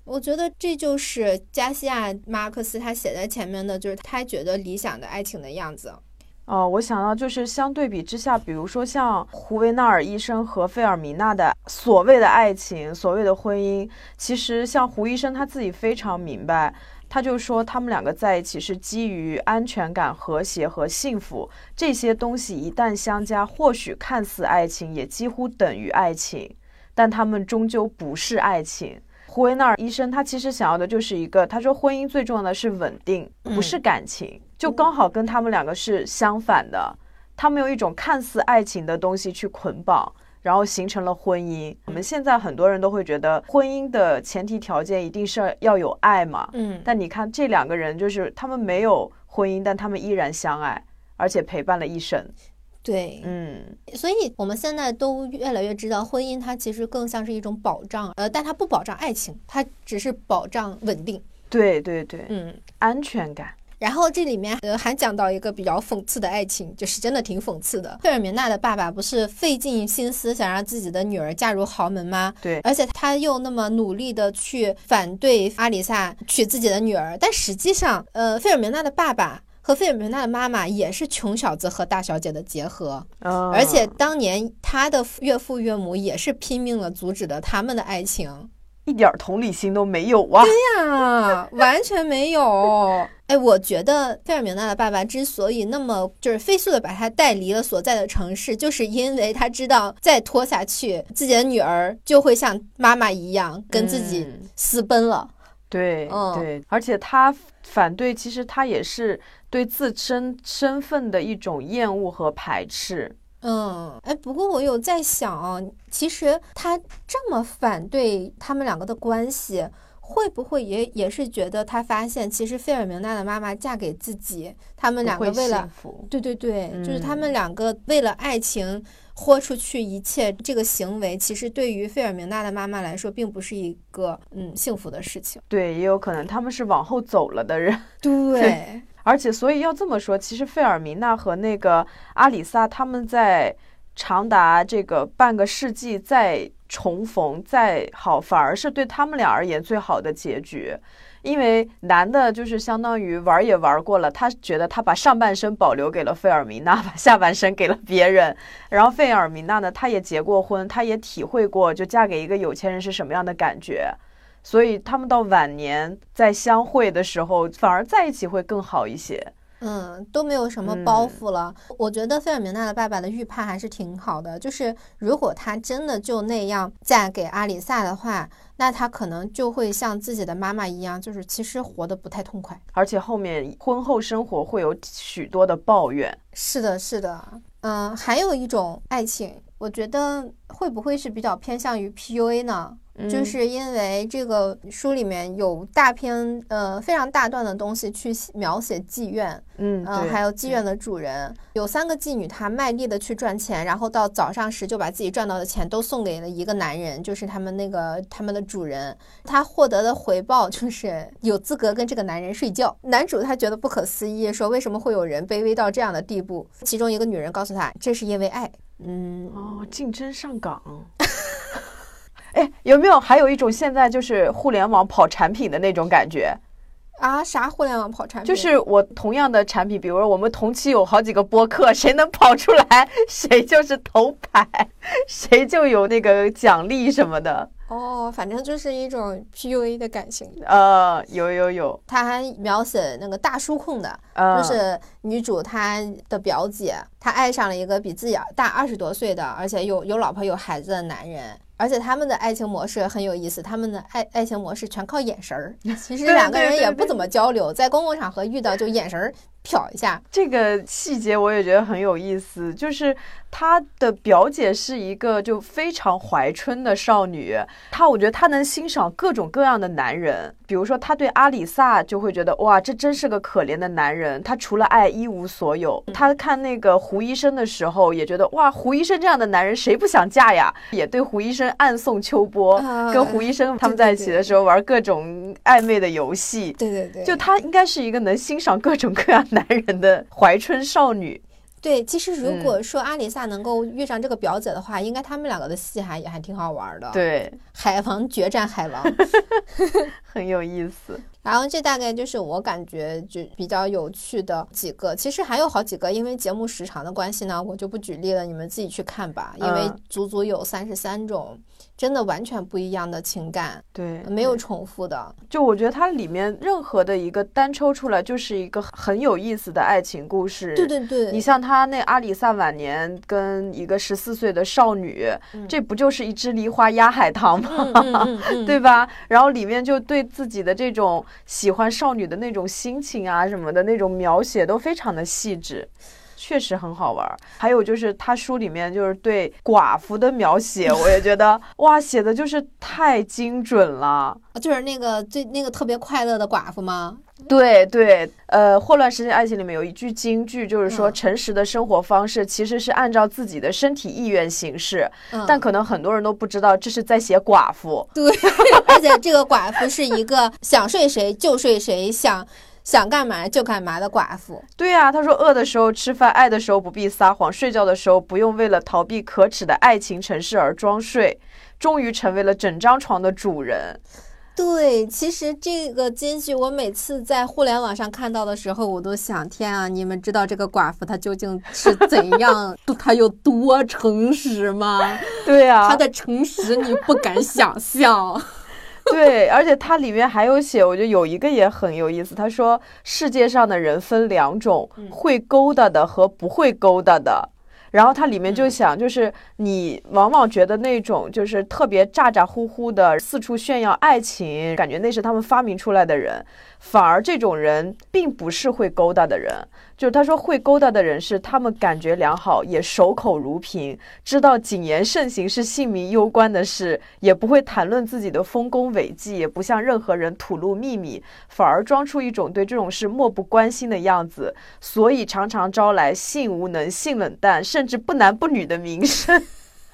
我觉得这就是加西亚马克思他写在前面的，就是他觉得理想的爱情的样子。哦，我想到就是相对比之下，比如说像胡维纳尔医生和费尔米娜的所谓的爱情，所谓的婚姻，其实像胡医生他自己非常明白。他就说，他们两个在一起是基于安全感、和谐和幸福这些东西一旦相加，或许看似爱情，也几乎等于爱情，但他们终究不是爱情。胡维纳尔医生他其实想要的就是一个，他说婚姻最重要的是稳定，不是感情，就刚好跟他们两个是相反的，他们用一种看似爱情的东西去捆绑。然后形成了婚姻。我们现在很多人都会觉得，婚姻的前提条件一定是要有爱嘛。嗯。但你看这两个人，就是他们没有婚姻，但他们依然相爱，而且陪伴了一生。对，嗯。所以我们现在都越来越知道，婚姻它其实更像是一种保障，呃，但它不保障爱情，它只是保障稳定。对对对，嗯，安全感。然后这里面呃还讲到一个比较讽刺的爱情，就是真的挺讽刺的。费尔明娜的爸爸不是费尽心思想让自己的女儿嫁入豪门吗？对，而且他又那么努力的去反对阿里萨娶自己的女儿，但实际上，呃，费尔明娜的爸爸。和费尔明娜的妈妈也是穷小子和大小姐的结合，而且当年他的岳父岳母也是拼命的阻止的他们的爱情，一点同理心都没有啊！对呀，完全没有。哎，我觉得费尔明娜的爸爸之所以那么就是飞速的把他带离了所在的城市，就是因为他知道再拖下去，自己的女儿就会像妈妈一样跟自己私奔了。对，对，而且他反对，其实他也是。对自身身份的一种厌恶和排斥。嗯，哎，不过我有在想，其实他这么反对他们两个的关系，会不会也也是觉得他发现，其实费尔明娜的妈妈嫁给自己，他们两个为了，对对对，就是他们两个为了爱情。豁出去一切，这个行为其实对于费尔明娜的妈妈来说，并不是一个嗯幸福的事情。对，也有可能他们是往后走了的人。对，而且所以要这么说，其实费尔明娜和那个阿里萨他们在长达这个半个世纪再重逢再好，反而是对他们俩而言最好的结局。因为男的就是相当于玩也玩过了，他觉得他把上半身保留给了费尔明娜，把下半身给了别人。然后费尔明娜呢，她也结过婚，她也体会过就嫁给一个有钱人是什么样的感觉。所以他们到晚年再相会的时候，反而在一起会更好一些。嗯，都没有什么包袱了。我觉得费尔明娜的爸爸的预判还是挺好的，就是如果他真的就那样嫁给阿里萨的话。那他可能就会像自己的妈妈一样，就是其实活得不太痛快，而且后面婚后生活会有许多的抱怨。是的，是的，嗯，还有一种爱情，我觉得会不会是比较偏向于 PUA 呢？就是因为这个书里面有大篇呃非常大段的东西去描写妓院，嗯嗯，还有妓院的主人，有三个妓女，她卖力的去赚钱，然后到早上时就把自己赚到的钱都送给了一个男人，就是他们那个他们的主人，他获得的回报就是有资格跟这个男人睡觉。男主他觉得不可思议，说为什么会有人卑微到这样的地步？其中一个女人告诉他，这是因为爱。嗯哦，竞争上岗。(laughs) 哎，有没有还有一种现在就是互联网跑产品的那种感觉啊？啥互联网跑产品？就是我同样的产品，比如说我们同期有好几个播客，(laughs) 谁能跑出来，谁就是头牌，谁就有那个奖励什么的。哦，反正就是一种 PUA 的感情。呃，有有有。他还描写那个大叔控的，就是女主她的表姐，她爱上了一个比自己大二十多岁的，而且有有老婆有孩子的男人。而且他们的爱情模式很有意思，他们的爱爱情模式全靠眼神儿，(laughs) 其实两个人也不怎么交流，在公共场合遇到就眼神儿瞟一下。这个细节我也觉得很有意思，就是她的表姐是一个就非常怀春的少女，她我觉得她能欣赏各种各样的男人，比如说她对阿里萨就会觉得哇，这真是个可怜的男人，他除了爱一无所有。她看那个胡医生的时候也觉得哇，胡医生这样的男人谁不想嫁呀？也对胡医生。暗送秋波，跟胡医生他们在一起的时候玩各种暧昧的游戏。对对对，就她应该是一个能欣赏各种各样男人的怀春少女。对，其实如果说阿里萨能够遇上这个表姐的话，应该他们两个的戏还也还挺好玩的。对，海王决战海王，(laughs) 很有意思。然后这大概就是我感觉就比较有趣的几个，其实还有好几个，因为节目时长的关系呢，我就不举例了，你们自己去看吧。因为足足有三十三种，真的完全不一样的情感，对，没有重复的。就我觉得它里面任何的一个单抽出来，就是一个很有意思的爱情故事。对对对，你像他那阿里萨晚年跟一个十四岁的少女，这不就是一只梨花压海棠吗？(laughs) 对吧？然后里面就对自己的这种。喜欢少女的那种心情啊，什么的那种描写都非常的细致，确实很好玩。还有就是他书里面就是对寡妇的描写，我也觉得 (laughs) 哇，写的就是太精准了。就是那个最那个特别快乐的寡妇吗？对对，呃，《霍乱时间爱情》里面有一句金句，就是说诚实的生活方式其实是按照自己的身体意愿行事，但可能很多人都不知道这是在写寡妇。对，而且这个寡妇是一个想睡谁就睡谁，想想干嘛就干嘛的寡妇。对呀，他说饿的时候吃饭，爱的时候不必撒谎，睡觉的时候不用为了逃避可耻的爱情城市而装睡，终于成为了整张床的主人。对，其实这个金句我每次在互联网上看到的时候，我都想：天啊，你们知道这个寡妇她究竟是怎样，(laughs) 她有多诚实吗？(laughs) 对啊，她的诚实你不敢想象。(laughs) 对，而且它里面还有写，我觉得有一个也很有意思。他说，世界上的人分两种，会勾搭的和不会勾搭的。然后它里面就想，就是你往往觉得那种就是特别咋咋呼呼的四处炫耀爱情，感觉那是他们发明出来的人，反而这种人并不是会勾搭的人。就是他说会勾搭的人是他们感觉良好，也守口如瓶，知道谨言慎行是性命攸关的事，也不会谈论自己的丰功伟绩，也不向任何人吐露秘密，反而装出一种对这种事漠不关心的样子，所以常常招来性无能、性冷淡，甚至不男不女的名声。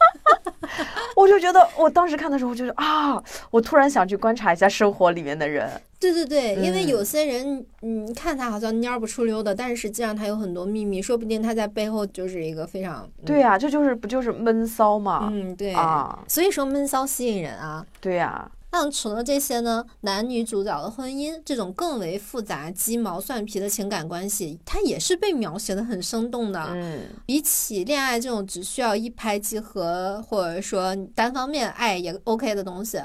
(laughs) 我就觉得，我当时看的时候，我就得啊，我突然想去观察一下生活里面的人。对对对，因为有些人，你看他好像蔫不出溜的，但是实际上他有很多秘密，说不定他在背后就是一个非常……对呀，这就是不就是闷骚嘛？嗯，对啊，所以说闷骚吸引人啊。对呀。那除了这些呢，男女主角的婚姻这种更为复杂、鸡毛蒜皮的情感关系，它也是被描写的很生动的。嗯，比起恋爱这种只需要一拍即合，或者说单方面爱也 OK 的东西，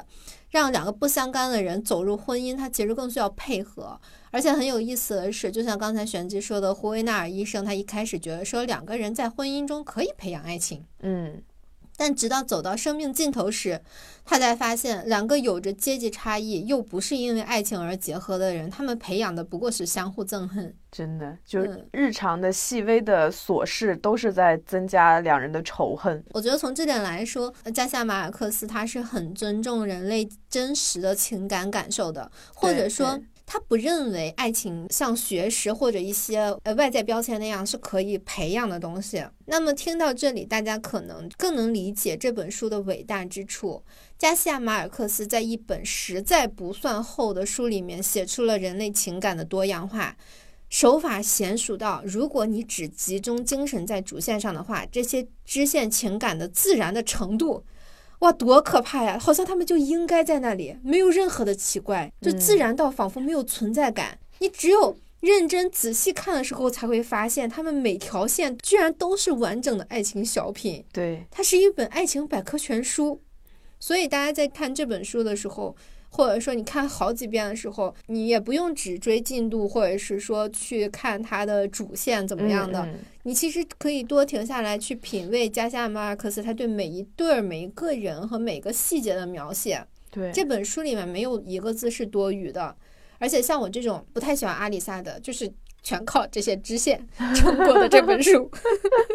让两个不相干的人走入婚姻，它其实更需要配合。而且很有意思的是，就像刚才玄机说的，胡维纳尔医生他一开始觉得说两个人在婚姻中可以培养爱情。嗯。但直到走到生命尽头时，他才发现，两个有着阶级差异又不是因为爱情而结合的人，他们培养的不过是相互憎恨。真的，就是日常的细微的琐事，都是在增加两人的仇恨。我觉得从这点来说，加夏马尔克斯他是很尊重人类真实的情感感受的，或者说。他不认为爱情像学识或者一些呃外在标签那样是可以培养的东西。那么听到这里，大家可能更能理解这本书的伟大之处。加西亚马尔克斯在一本实在不算厚的书里面写出了人类情感的多样化，手法娴熟到，如果你只集中精神在主线上的话，这些支线情感的自然的程度。哇，多可怕呀！好像他们就应该在那里，没有任何的奇怪，就自然到仿佛没有存在感。你只有认真仔细看的时候，才会发现他们每条线居然都是完整的爱情小品。对，它是一本爱情百科全书。所以大家在看这本书的时候。或者说你看好几遍的时候，你也不用只追进度，或者是说去看它的主线怎么样的，你其实可以多停下来去品味加西亚马尔克斯他对每一对儿、每一个人和每个细节的描写。对，这本书里面没有一个字是多余的，而且像我这种不太喜欢阿里萨的，就是全靠这些支线 (laughs) 撑过的这本书。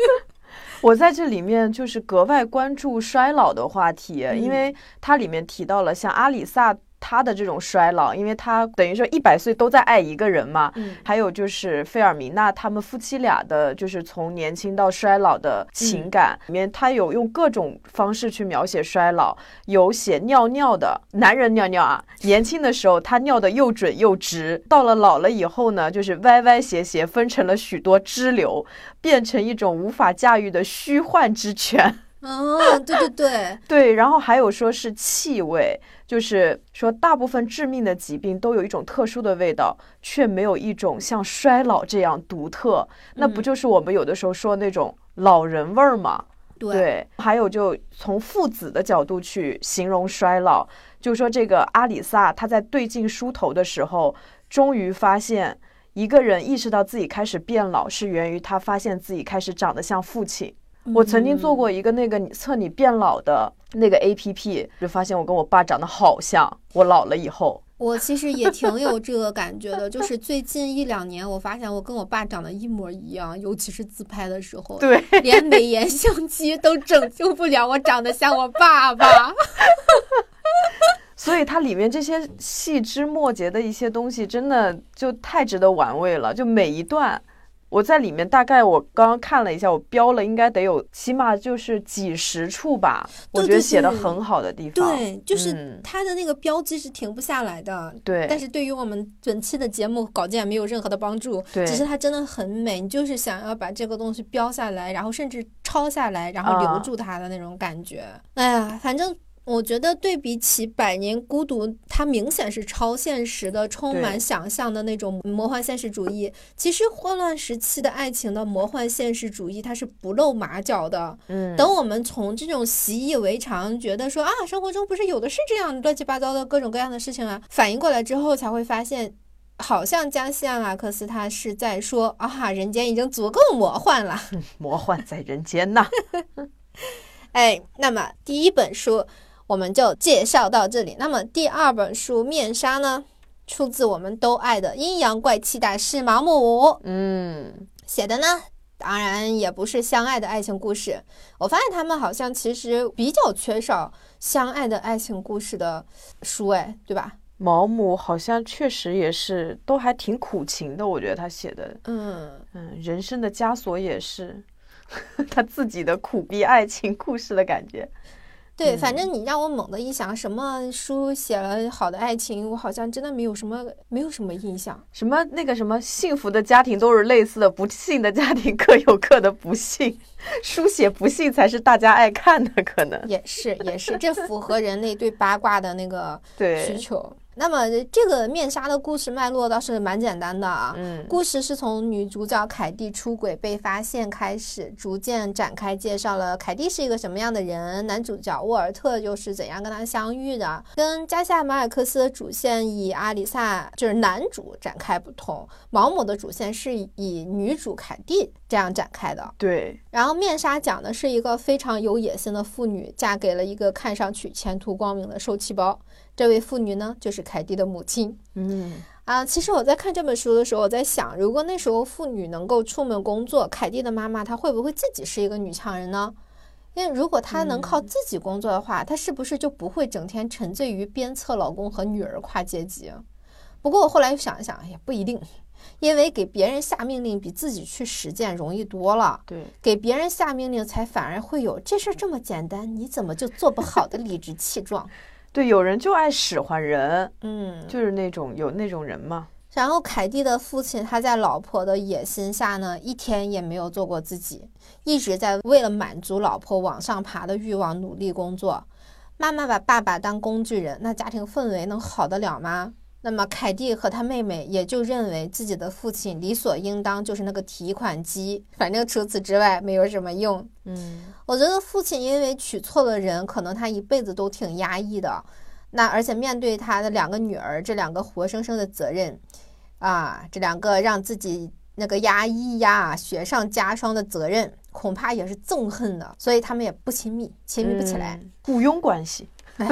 (laughs) 我在这里面就是格外关注衰老的话题，因为它里面提到了像阿里萨。他的这种衰老，因为他等于说一百岁都在爱一个人嘛。嗯。还有就是费尔明娜他们夫妻俩的，就是从年轻到衰老的情感里面，他有用各种方式去描写衰老。有写尿尿的男人尿尿啊，(laughs) 年轻的时候他尿的又准又直，到了老了以后呢，就是歪歪斜斜，分成了许多支流，变成一种无法驾驭的虚幻之泉。哦，对对对 (laughs) 对，然后还有说是气味，就是说大部分致命的疾病都有一种特殊的味道，却没有一种像衰老这样独特。那不就是我们有的时候说那种老人味儿吗？对，还有就从父子的角度去形容衰老，就说这个阿里萨他在对镜梳头的时候，终于发现一个人意识到自己开始变老，是源于他发现自己开始长得像父亲。我曾经做过一个那个测你变老的那个 A P P，就发现我跟我爸长得好像。我老了以后，我其实也挺有这个感觉的。就是最近一两年，我发现我跟我爸长得一模一样，尤其是自拍的时候，对，连美颜相机都拯救不了我长得像我爸爸。(laughs) 所以它里面这些细枝末节的一些东西，真的就太值得玩味了。就每一段。我在里面大概我刚刚看了一下，我标了应该得有起码就是几十处吧，我觉得写的很好的地方。对，就是它的那个标记是停不下来的。对，但是对于我们本期的节目稿件没有任何的帮助。对，只是它真的很美，你就是想要把这个东西标下来，然后甚至抄下来，然后留住它的那种感觉。哎呀，反正。我觉得对比起《百年孤独》，它明显是超现实的，充满想象的那种魔幻现实主义。其实混乱时期的爱情的魔幻现实主义，它是不露马脚的。嗯，等我们从这种习以为常，觉得说啊，生活中不是有的是这样乱七八糟的各种各样的事情啊，反应过来之后，才会发现，好像加西亚马克思他是在说啊，人间已经足够魔幻了，(laughs) 魔幻在人间呐。(laughs) 哎，那么第一本书。我们就介绍到这里。那么第二本书《面纱》呢，出自我们都爱的阴阳怪气大师毛姆。嗯，写的呢，当然也不是相爱的爱情故事。我发现他们好像其实比较缺少相爱的爱情故事的书，哎，对吧？毛姆好像确实也是，都还挺苦情的。我觉得他写的，嗯嗯，人生的枷锁也是 (laughs) 他自己的苦逼爱情故事的感觉。对，反正你让我猛的一想，什么书写了好的爱情，我好像真的没有什么，没有什么印象。什么那个什么幸福的家庭都是类似的，不幸的家庭各有各的不幸，(laughs) 书写不幸才是大家爱看的，可能也是也是，这符合人类对八卦的那个需求。那么这个面纱的故事脉络倒是蛮简单的啊，嗯，故事是从女主角凯蒂出轨被发现开始，逐渐展开介绍了凯蒂是一个什么样的人，男主角沃尔特又是怎样跟她相遇的。跟加西亚马尔克斯的主线以阿里萨就是男主展开不同，毛姆的主线是以女主凯蒂这样展开的。对，然后面纱讲的是一个非常有野心的妇女嫁给了一个看上去前途光明的受气包。这位妇女呢，就是凯蒂的母亲。嗯啊，其实我在看这本书的时候，我在想，如果那时候妇女能够出门工作，凯蒂的妈妈她会不会自己是一个女强人呢？因为如果她能靠自己工作的话，她是不是就不会整天沉醉于鞭策老公和女儿跨阶级？不过我后来又想一想，也不一定，因为给别人下命令比自己去实践容易多了。对，给别人下命令才反而会有这事儿这么简单，你怎么就做不好的理直气壮。对，有人就爱使唤人，嗯，就是那种有那种人嘛。然后凯蒂的父亲他在老婆的野心下呢，一天也没有做过自己，一直在为了满足老婆往上爬的欲望努力工作。妈妈把爸爸当工具人，那家庭氛围能好得了吗？那么凯蒂和他妹妹也就认为自己的父亲理所应当就是那个提款机，反正除此之外没有什么用。嗯，我觉得父亲因为娶错了人，可能他一辈子都挺压抑的。那而且面对他的两个女儿，这两个活生生的责任，啊，这两个让自己那个压抑呀雪上加霜的责任，恐怕也是憎恨的。所以他们也不亲密，亲密不起来，雇佣关系。(laughs)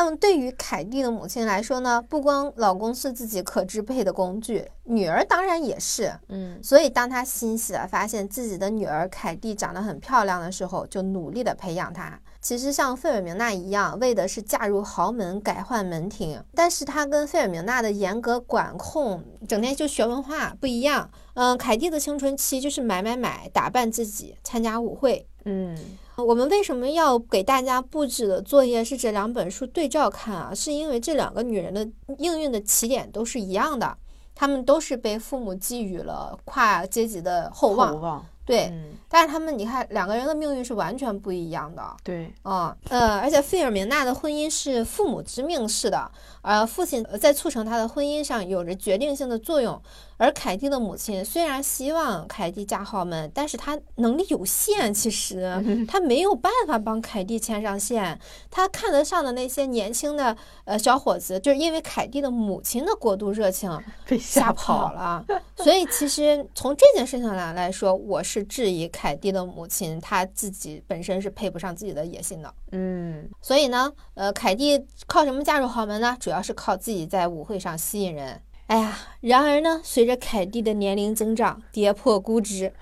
那么对于凯蒂的母亲来说呢，不光老公是自己可支配的工具，女儿当然也是。嗯，所以当她欣喜的发现自己的女儿凯蒂长得很漂亮的时候，就努力的培养她。其实像费尔明娜一样，为的是嫁入豪门，改换门庭。但是她跟费尔明娜的严格管控，整天就学文化不一样。嗯，凯蒂的青春期就是买买买，打扮自己，参加舞会。嗯。我们为什么要给大家布置的作业是这两本书对照看啊？是因为这两个女人的命运的起点都是一样的，她们都是被父母寄予了跨阶级的厚望。对，但是他们，你看两个人的命运是完全不一样的。对，嗯呃，而且费尔明娜的婚姻是父母之命式的，而父亲在促成她的婚姻上有着决定性的作用。而凯蒂的母亲虽然希望凯蒂嫁豪门，但是她能力有限，其实她没有办法帮凯蒂牵上线。她看得上的那些年轻的呃小伙子，就是因为凯蒂的母亲的过度热情 (laughs) 被吓跑了。所以其实从这件事情来来说，我是质疑凯蒂的母亲她自己本身是配不上自己的野心的。嗯，所以呢，呃，凯蒂靠什么嫁入豪门呢？主要是靠自己在舞会上吸引人。哎呀，然而呢，随着凯蒂的年龄增长，跌破估值，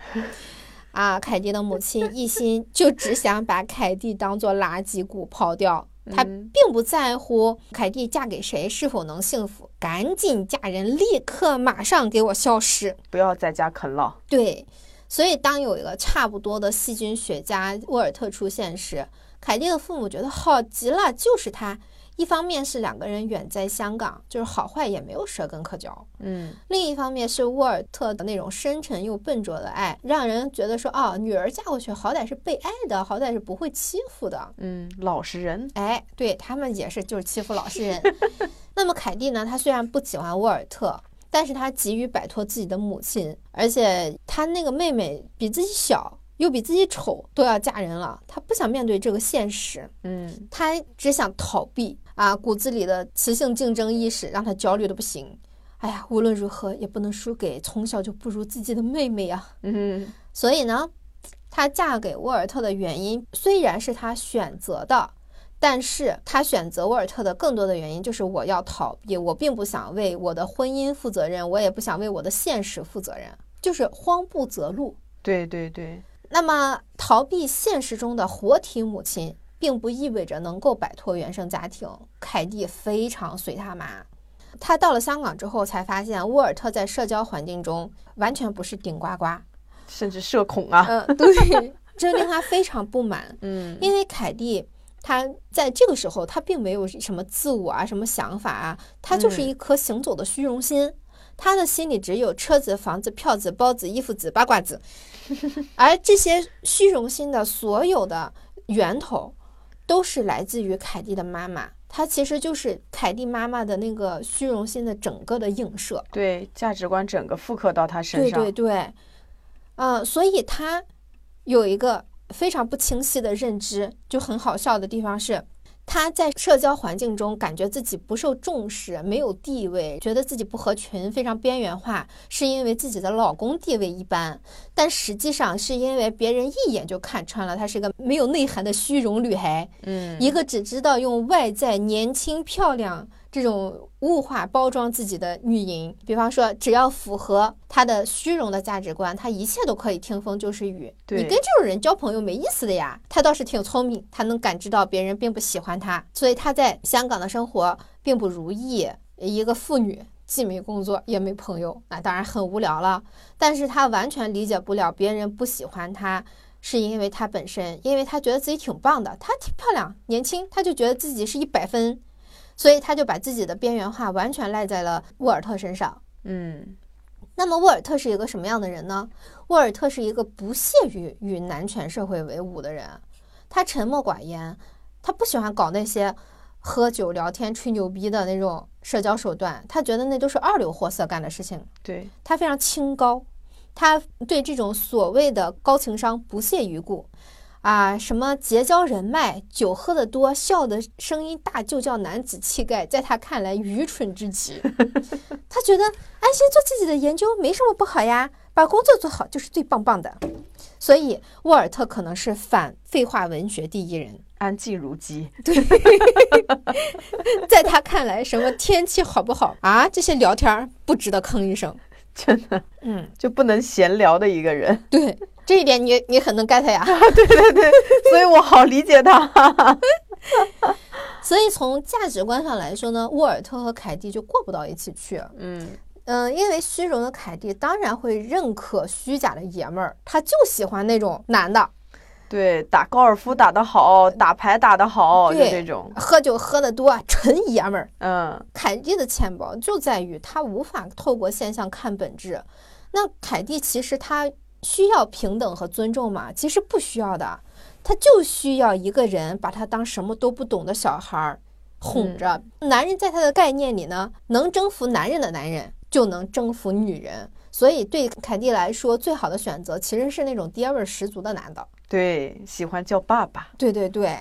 啊，凯蒂的母亲一心就只想把凯蒂当做垃圾股抛掉，她并不在乎凯蒂嫁给谁是否能幸福，赶紧嫁人，立刻马上给我消失，不要在家啃老。对，所以当有一个差不多的细菌学家沃尔特出现时，凯蒂的父母觉得好极了，就是他。一方面是两个人远在香港，就是好坏也没有舌根可嚼。嗯，另一方面是沃尔特的那种深沉又笨拙的爱，让人觉得说，哦，女儿嫁过去好歹是被爱的，好歹是不会欺负的。嗯，老实人。哎，对他们也是就是欺负老实人。(laughs) 那么凯蒂呢？她虽然不喜欢沃尔特，但是他急于摆脱自己的母亲，而且他那个妹妹比自己小。又比自己丑，都要嫁人了，她不想面对这个现实，嗯，她只想逃避啊，骨子里的雌性竞争意识让她焦虑的不行。哎呀，无论如何也不能输给从小就不如自己的妹妹呀。嗯，所以呢，她嫁给沃尔特的原因虽然是她选择的，但是她选择沃尔特的更多的原因就是我要逃避，我并不想为我的婚姻负责任，我也不想为我的现实负责任，就是慌不择路。对对对。那么，逃避现实中的活体母亲，并不意味着能够摆脱原生家庭。凯蒂非常随他妈。他到了香港之后，才发现沃尔特在社交环境中完全不是顶呱呱，甚至社恐啊。嗯，对，这令他非常不满。嗯，因为凯蒂他在这个时候，他并没有什么自我啊，什么想法啊，他就是一颗行走的虚荣心。他的心里只有车子、房子、票子、包子、衣服子、八卦子。而这些虚荣心的所有的源头，都是来自于凯蒂的妈妈。她其实就是凯蒂妈妈的那个虚荣心的整个的映射，对价值观整个复刻到她身上。对对对，嗯，所以她有一个非常不清晰的认知，就很好笑的地方是。她在社交环境中感觉自己不受重视，没有地位，觉得自己不合群，非常边缘化，是因为自己的老公地位一般，但实际上是因为别人一眼就看穿了她是个没有内涵的虚荣女孩，嗯，一个只知道用外在年轻漂亮。这种物化包装自己的女人，比方说，只要符合她的虚荣的价值观，她一切都可以听风就是雨。你跟这种人交朋友没意思的呀。她倒是挺聪明，她能感知到别人并不喜欢她，所以她在香港的生活并不如意。一个妇女既没工作也没朋友，那当然很无聊了。但是她完全理解不了别人不喜欢她，是因为她本身，因为她觉得自己挺棒的，她挺漂亮、年轻，她就觉得自己是一百分。所以他就把自己的边缘化完全赖在了沃尔特身上。嗯，那么沃尔特是一个什么样的人呢？沃尔特是一个不屑于与男权社会为伍的人，他沉默寡言，他不喜欢搞那些喝酒聊天吹牛逼的那种社交手段，他觉得那都是二流货色干的事情。对他非常清高，他对这种所谓的高情商不屑一顾。啊，什么结交人脉、酒喝得多、笑的声音大就叫男子气概，在他看来愚蠢至极。(laughs) 他觉得安心做自己的研究没什么不好呀，把工作做好就是最棒棒的。所以沃尔特可能是反废话文学第一人，安静如鸡。对，(laughs) 在他看来，什么天气好不好啊，这些聊天不值得吭一声。真的，嗯，就不能闲聊的一个人。对。这一点你你很能 get 呀，(laughs) 对对对，所以我好理解他。(laughs) 所以从价值观上来说呢，沃尔特和凯蒂就过不到一起去。嗯嗯，因为虚荣的凯蒂当然会认可虚假的爷们儿，他就喜欢那种男的。对，打高尔夫打得好，打牌打得好，就这种。喝酒喝得多，纯爷们儿。嗯，凯蒂的钱包就在于他无法透过现象看本质。那凯蒂其实他。需要平等和尊重吗？其实不需要的，他就需要一个人把他当什么都不懂的小孩儿哄着。男人在他的概念里呢，能征服男人的男人就能征服女人。所以对凯蒂来说，最好的选择其实是那种爹味十足的男的。对，喜欢叫爸爸。对对对。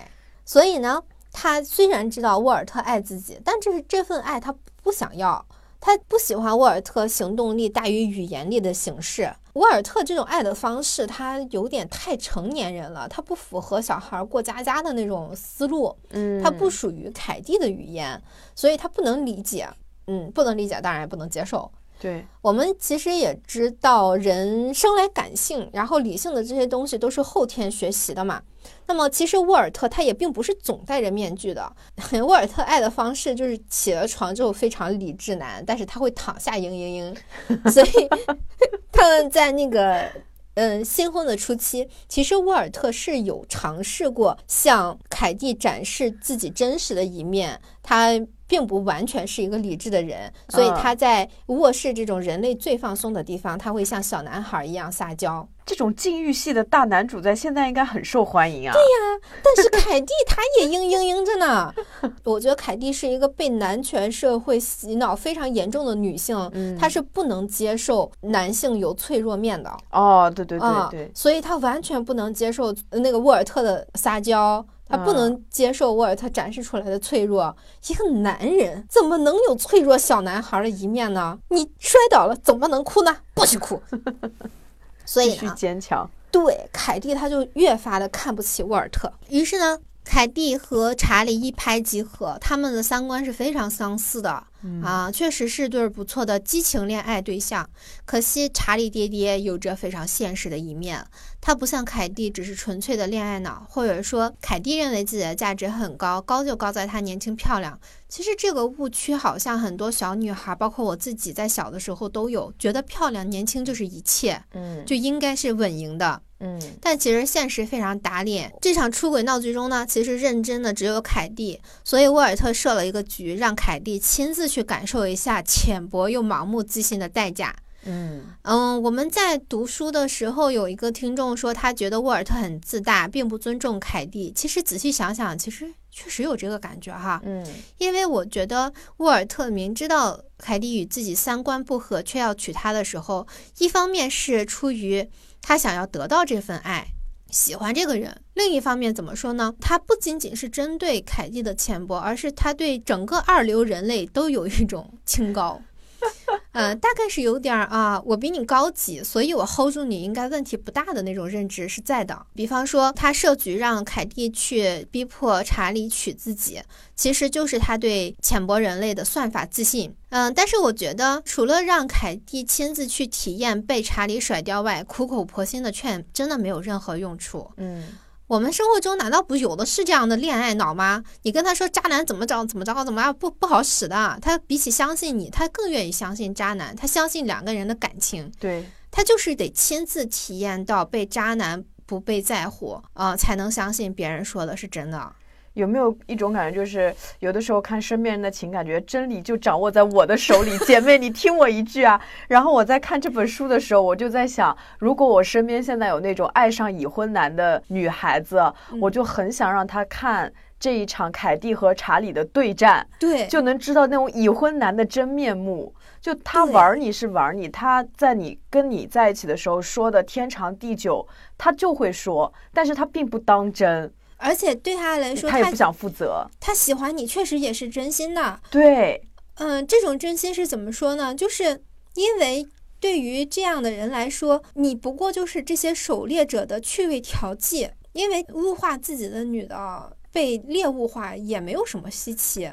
所以呢，他虽然知道沃尔特爱自己，但这是这份爱他不想要。他不喜欢沃尔特行动力大于语言力的形式。沃尔特这种爱的方式，他有点太成年人了，他不符合小孩过家家的那种思路，嗯，他不属于凯蒂的语言，所以他不能理解，嗯，不能理解，当然也不能接受。对，我们其实也知道，人生来感性，然后理性的这些东西都是后天学习的嘛。那么，其实沃尔特他也并不是总戴着面具的。(laughs) 沃尔特爱的方式就是起了床之后非常理智男，但是他会躺下嘤嘤嘤。(laughs) 所以他们在那个嗯新婚的初期，其实沃尔特是有尝试过向凯蒂展示自己真实的一面，他。并不完全是一个理智的人，所以他在卧室这种人类最放松的地方，他会像小男孩一样撒娇。这种禁欲系的大男主在现在应该很受欢迎啊。对呀，但是凯蒂他也嘤嘤嘤着呢。(laughs) 我觉得凯蒂是一个被男权社会洗脑非常严重的女性，她是不能接受男性有脆弱面的。哦，对对对对，所以她完全不能接受那个沃尔特的撒娇。他不能接受沃尔特展示出来的脆弱。一个男人怎么能有脆弱小男孩的一面呢？你摔倒了怎么能哭呢？不许哭。(laughs) 所以呢，坚强。对，凯蒂他就越发的看不起沃尔特。于是呢。凯蒂和查理一拍即合，他们的三观是非常相似的啊，确实是对不错的激情恋爱对象。可惜查理爹爹有着非常现实的一面，他不像凯蒂只是纯粹的恋爱脑，或者说凯蒂认为自己的价值很高，高就高在她年轻漂亮。其实这个误区好像很多小女孩，包括我自己在小的时候都有，觉得漂亮年轻就是一切，嗯，就应该是稳赢的。嗯，但其实现实非常打脸。这场出轨闹剧中呢，其实认真的只有凯蒂，所以沃尔特设了一个局，让凯蒂亲自去感受一下浅薄又盲目自信的代价。嗯嗯，我们在读书的时候，有一个听众说他觉得沃尔特很自大，并不尊重凯蒂。其实仔细想想，其实确实有这个感觉哈。嗯，因为我觉得沃尔特明知道凯蒂与自己三观不合，却要娶她的时候，一方面是出于。他想要得到这份爱，喜欢这个人。另一方面，怎么说呢？他不仅仅是针对凯蒂的浅薄，而是他对整个二流人类都有一种清高。(laughs) 呃，大概是有点儿啊，我比你高级，所以我 hold 住你应该问题不大的那种认知是在的。比方说，他设局让凯蒂去逼迫查理娶自己，其实就是他对浅薄人类的算法自信。嗯，但是我觉得，除了让凯蒂亲自去体验被查理甩掉外，苦口婆心的劝真的没有任何用处。嗯。我们生活中难道不有的是这样的恋爱脑吗？你跟他说渣男怎么着怎么着怎么样不不好使的，他比起相信你，他更愿意相信渣男。他相信两个人的感情，对他就是得亲自体验到被渣男不被在乎啊，才能相信别人说的是真的。有没有一种感觉，就是有的时候看身边人的情感，觉真理就掌握在我的手里。姐妹，你听我一句啊。(laughs) 然后我在看这本书的时候，我就在想，如果我身边现在有那种爱上已婚男的女孩子，我就很想让她看这一场凯蒂和查理的对战，对，就能知道那种已婚男的真面目。就他玩你是玩你，他在你跟你在一起的时候说的天长地久，他就会说，但是他并不当真。而且对他来说，他也不想负责。他喜欢你，确实也是真心的。对，嗯，这种真心是怎么说呢？就是因为对于这样的人来说，你不过就是这些狩猎者的趣味调剂。因为物化自己的女的被猎物化也没有什么稀奇。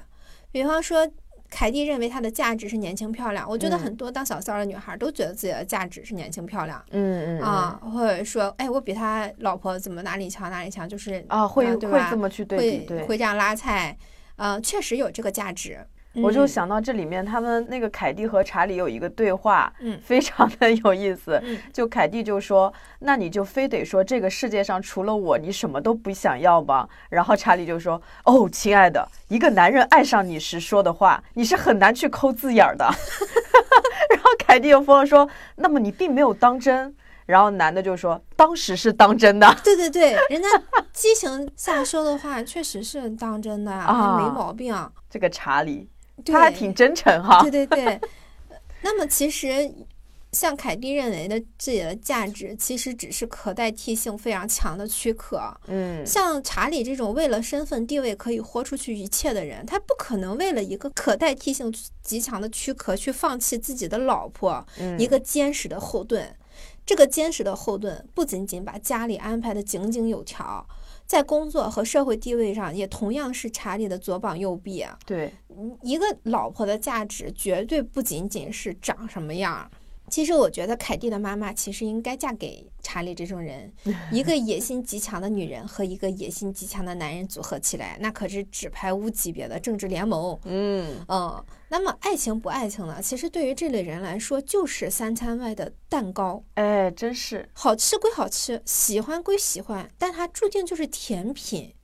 比方说。凯蒂认为她的价值是年轻漂亮，我觉得很多当小三的女孩都觉得自己的价值是年轻漂亮，嗯嗯啊，或者说，哎，我比他老婆怎么哪里强哪里强，就是啊，会会这么去对比，会这样拉菜，呃，确实有这个价值。我就想到这里面，他们那个凯蒂和查理有一个对话，嗯，非常的有意思。就凯蒂就说：“那你就非得说这个世界上除了我，你什么都不想要吗？”然后查理就说：“哦，亲爱的，一个男人爱上你时说的话，你是很难去抠字眼的。(laughs) ”然后凯蒂又疯了说：“那么你并没有当真。”然后男的就说：“当时是当真的。”对对对，人家 (laughs) 激情下说的话确实是当真的啊，没毛病。这个查理。他还挺真诚哈，对对对。(laughs) 那么其实，像凯蒂认为的自己的价值，其实只是可代替性非常强的躯壳。嗯，像查理这种为了身份地位可以豁出去一切的人，他不可能为了一个可代替性极强的躯壳去放弃自己的老婆，一个坚实的后盾。这个坚实的后盾不仅仅把家里安排的井井有条。在工作和社会地位上也同样是查理的左膀右臂啊。对，一个老婆的价值绝对不仅仅是长什么样。其实我觉得凯蒂的妈妈其实应该嫁给查理这种人，(laughs) 一个野心极强的女人和一个野心极强的男人组合起来，那可是纸牌屋级别的政治联盟。嗯嗯，那么爱情不爱情呢？其实对于这类人来说，就是三餐外的蛋糕。哎，真是好吃归好吃，喜欢归喜欢，但它注定就是甜品。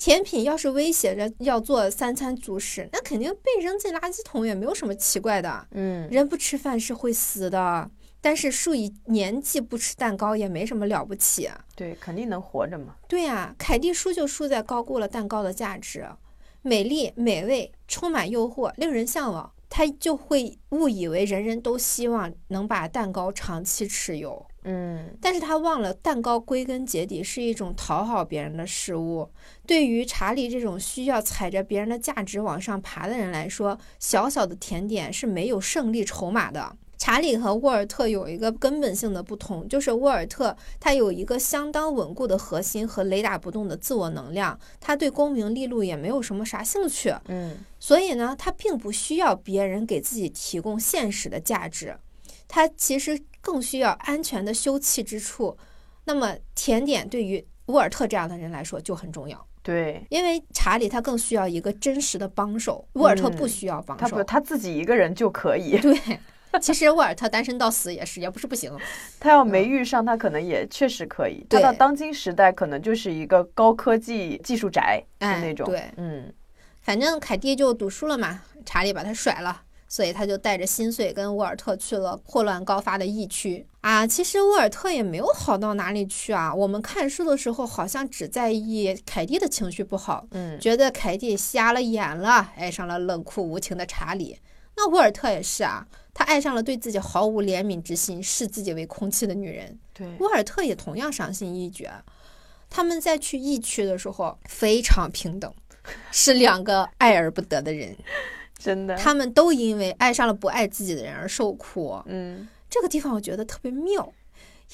甜品要是威胁着要做三餐主食，那肯定被扔进垃圾桶也没有什么奇怪的。嗯，人不吃饭是会死的，但是数以年计不吃蛋糕也没什么了不起。对，肯定能活着嘛。对呀，凯蒂输就输在高估了蛋糕的价值，美丽、美味、充满诱惑、令人向往，他就会误以为人人都希望能把蛋糕长期持有。嗯，但是他忘了，蛋糕归根结底是一种讨好别人的事物。对于查理这种需要踩着别人的价值往上爬的人来说，小小的甜点是没有胜利筹码的。查理和沃尔特有一个根本性的不同，就是沃尔特他有一个相当稳固的核心和雷打不动的自我能量，他对功名利禄也没有什么啥兴趣。嗯，所以呢，他并不需要别人给自己提供现实的价值。他其实更需要安全的休憩之处，那么甜点对于沃尔特这样的人来说就很重要。对，因为查理他更需要一个真实的帮手，沃尔特不需要帮手，他不他自己一个人就可以。对，其实沃尔特单身到死也是，也不是不行。他要没遇上，他可能也确实可以。他到当今时代，可能就是一个高科技技术宅的那种。对，嗯，反正凯蒂就赌输了嘛，查理把他甩了。所以他就带着心碎跟沃尔特去了霍乱高发的疫区啊。其实沃尔特也没有好到哪里去啊。我们看书的时候好像只在意凯蒂的情绪不好，嗯，觉得凯蒂瞎了眼了，爱上了冷酷无情的查理。那沃尔特也是啊，他爱上了对自己毫无怜悯之心、视自己为空气的女人。对，沃尔特也同样伤心欲绝。他们在去疫区的时候非常平等，是两个爱而不得的人。真的，他们都因为爱上了不爱自己的人而受苦。嗯，这个地方我觉得特别妙，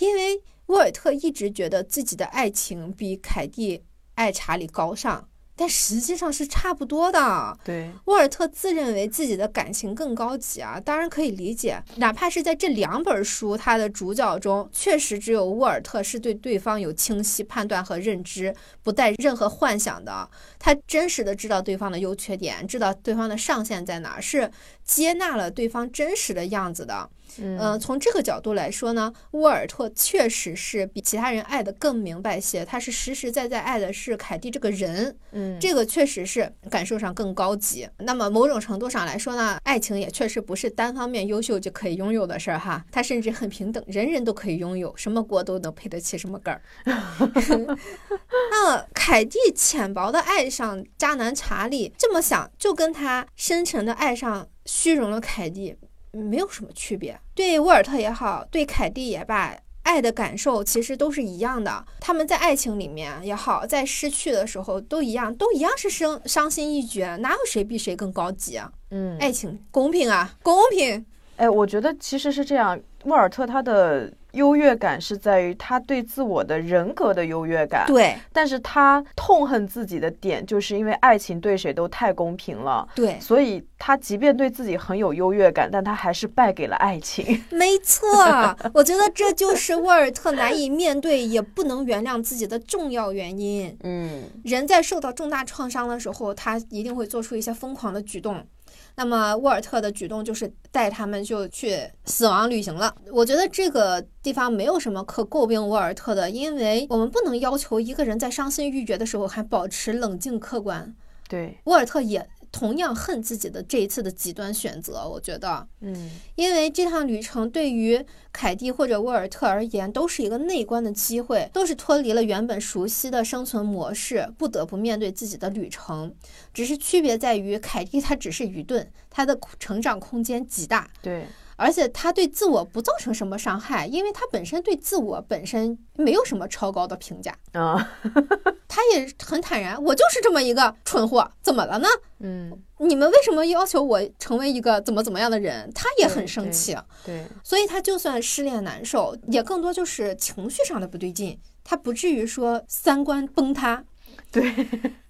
因为沃尔特一直觉得自己的爱情比凯蒂爱查理高尚。但实际上是差不多的。对，沃尔特自认为自己的感情更高级啊，当然可以理解。哪怕是在这两本书，他的主角中，确实只有沃尔特是对对方有清晰判断和认知，不带任何幻想的。他真实的知道对方的优缺点，知道对方的上限在哪，是接纳了对方真实的样子的。嗯，从这个角度来说呢，沃尔特确实是比其他人爱的更明白些。他是实实在在爱的是凯蒂这个人，嗯，这个确实是感受上更高级。那么某种程度上来说呢，爱情也确实不是单方面优秀就可以拥有的事儿哈，它甚至很平等，人人都可以拥有，什么锅都能配得起什么盖儿。(laughs) 那凯蒂浅薄的爱上渣男查理，这么想就跟他深沉的爱上虚荣的凯蒂。没有什么区别。对沃尔特也好，对凯蒂也罢，爱的感受其实都是一样的。他们在爱情里面也好，在失去的时候都一样，都一样是伤伤心欲绝。哪有谁比谁更高级啊？嗯，爱情公平啊，公平。哎，我觉得其实是这样。沃尔特他的优越感是在于他对自我的人格的优越感。对，但是他痛恨自己的点，就是因为爱情对谁都太公平了。对，所以他即便对自己很有优越感，但他还是败给了爱情。没错，(laughs) 我觉得这就是沃尔特难以面对也不能原谅自己的重要原因。嗯，人在受到重大创伤的时候，他一定会做出一些疯狂的举动。那么沃尔特的举动就是带他们就去死亡旅行了。我觉得这个地方没有什么可诟病沃尔特的，因为我们不能要求一个人在伤心欲绝的时候还保持冷静客观。对，沃尔特也。同样恨自己的这一次的极端选择，我觉得，嗯，因为这趟旅程对于凯蒂或者沃尔特而言都是一个内观的机会，都是脱离了原本熟悉的生存模式，不得不面对自己的旅程。只是区别在于，凯蒂他只是愚钝，他的成长空间极大。对。而且他对自我不造成什么伤害，因为他本身对自我本身没有什么超高的评价啊，他也很坦然，我就是这么一个蠢货，怎么了呢？嗯，你们为什么要求我成为一个怎么怎么样的人？他也很生气，对，所以他就算失恋难受，也更多就是情绪上的不对劲，他不至于说三观崩塌。对。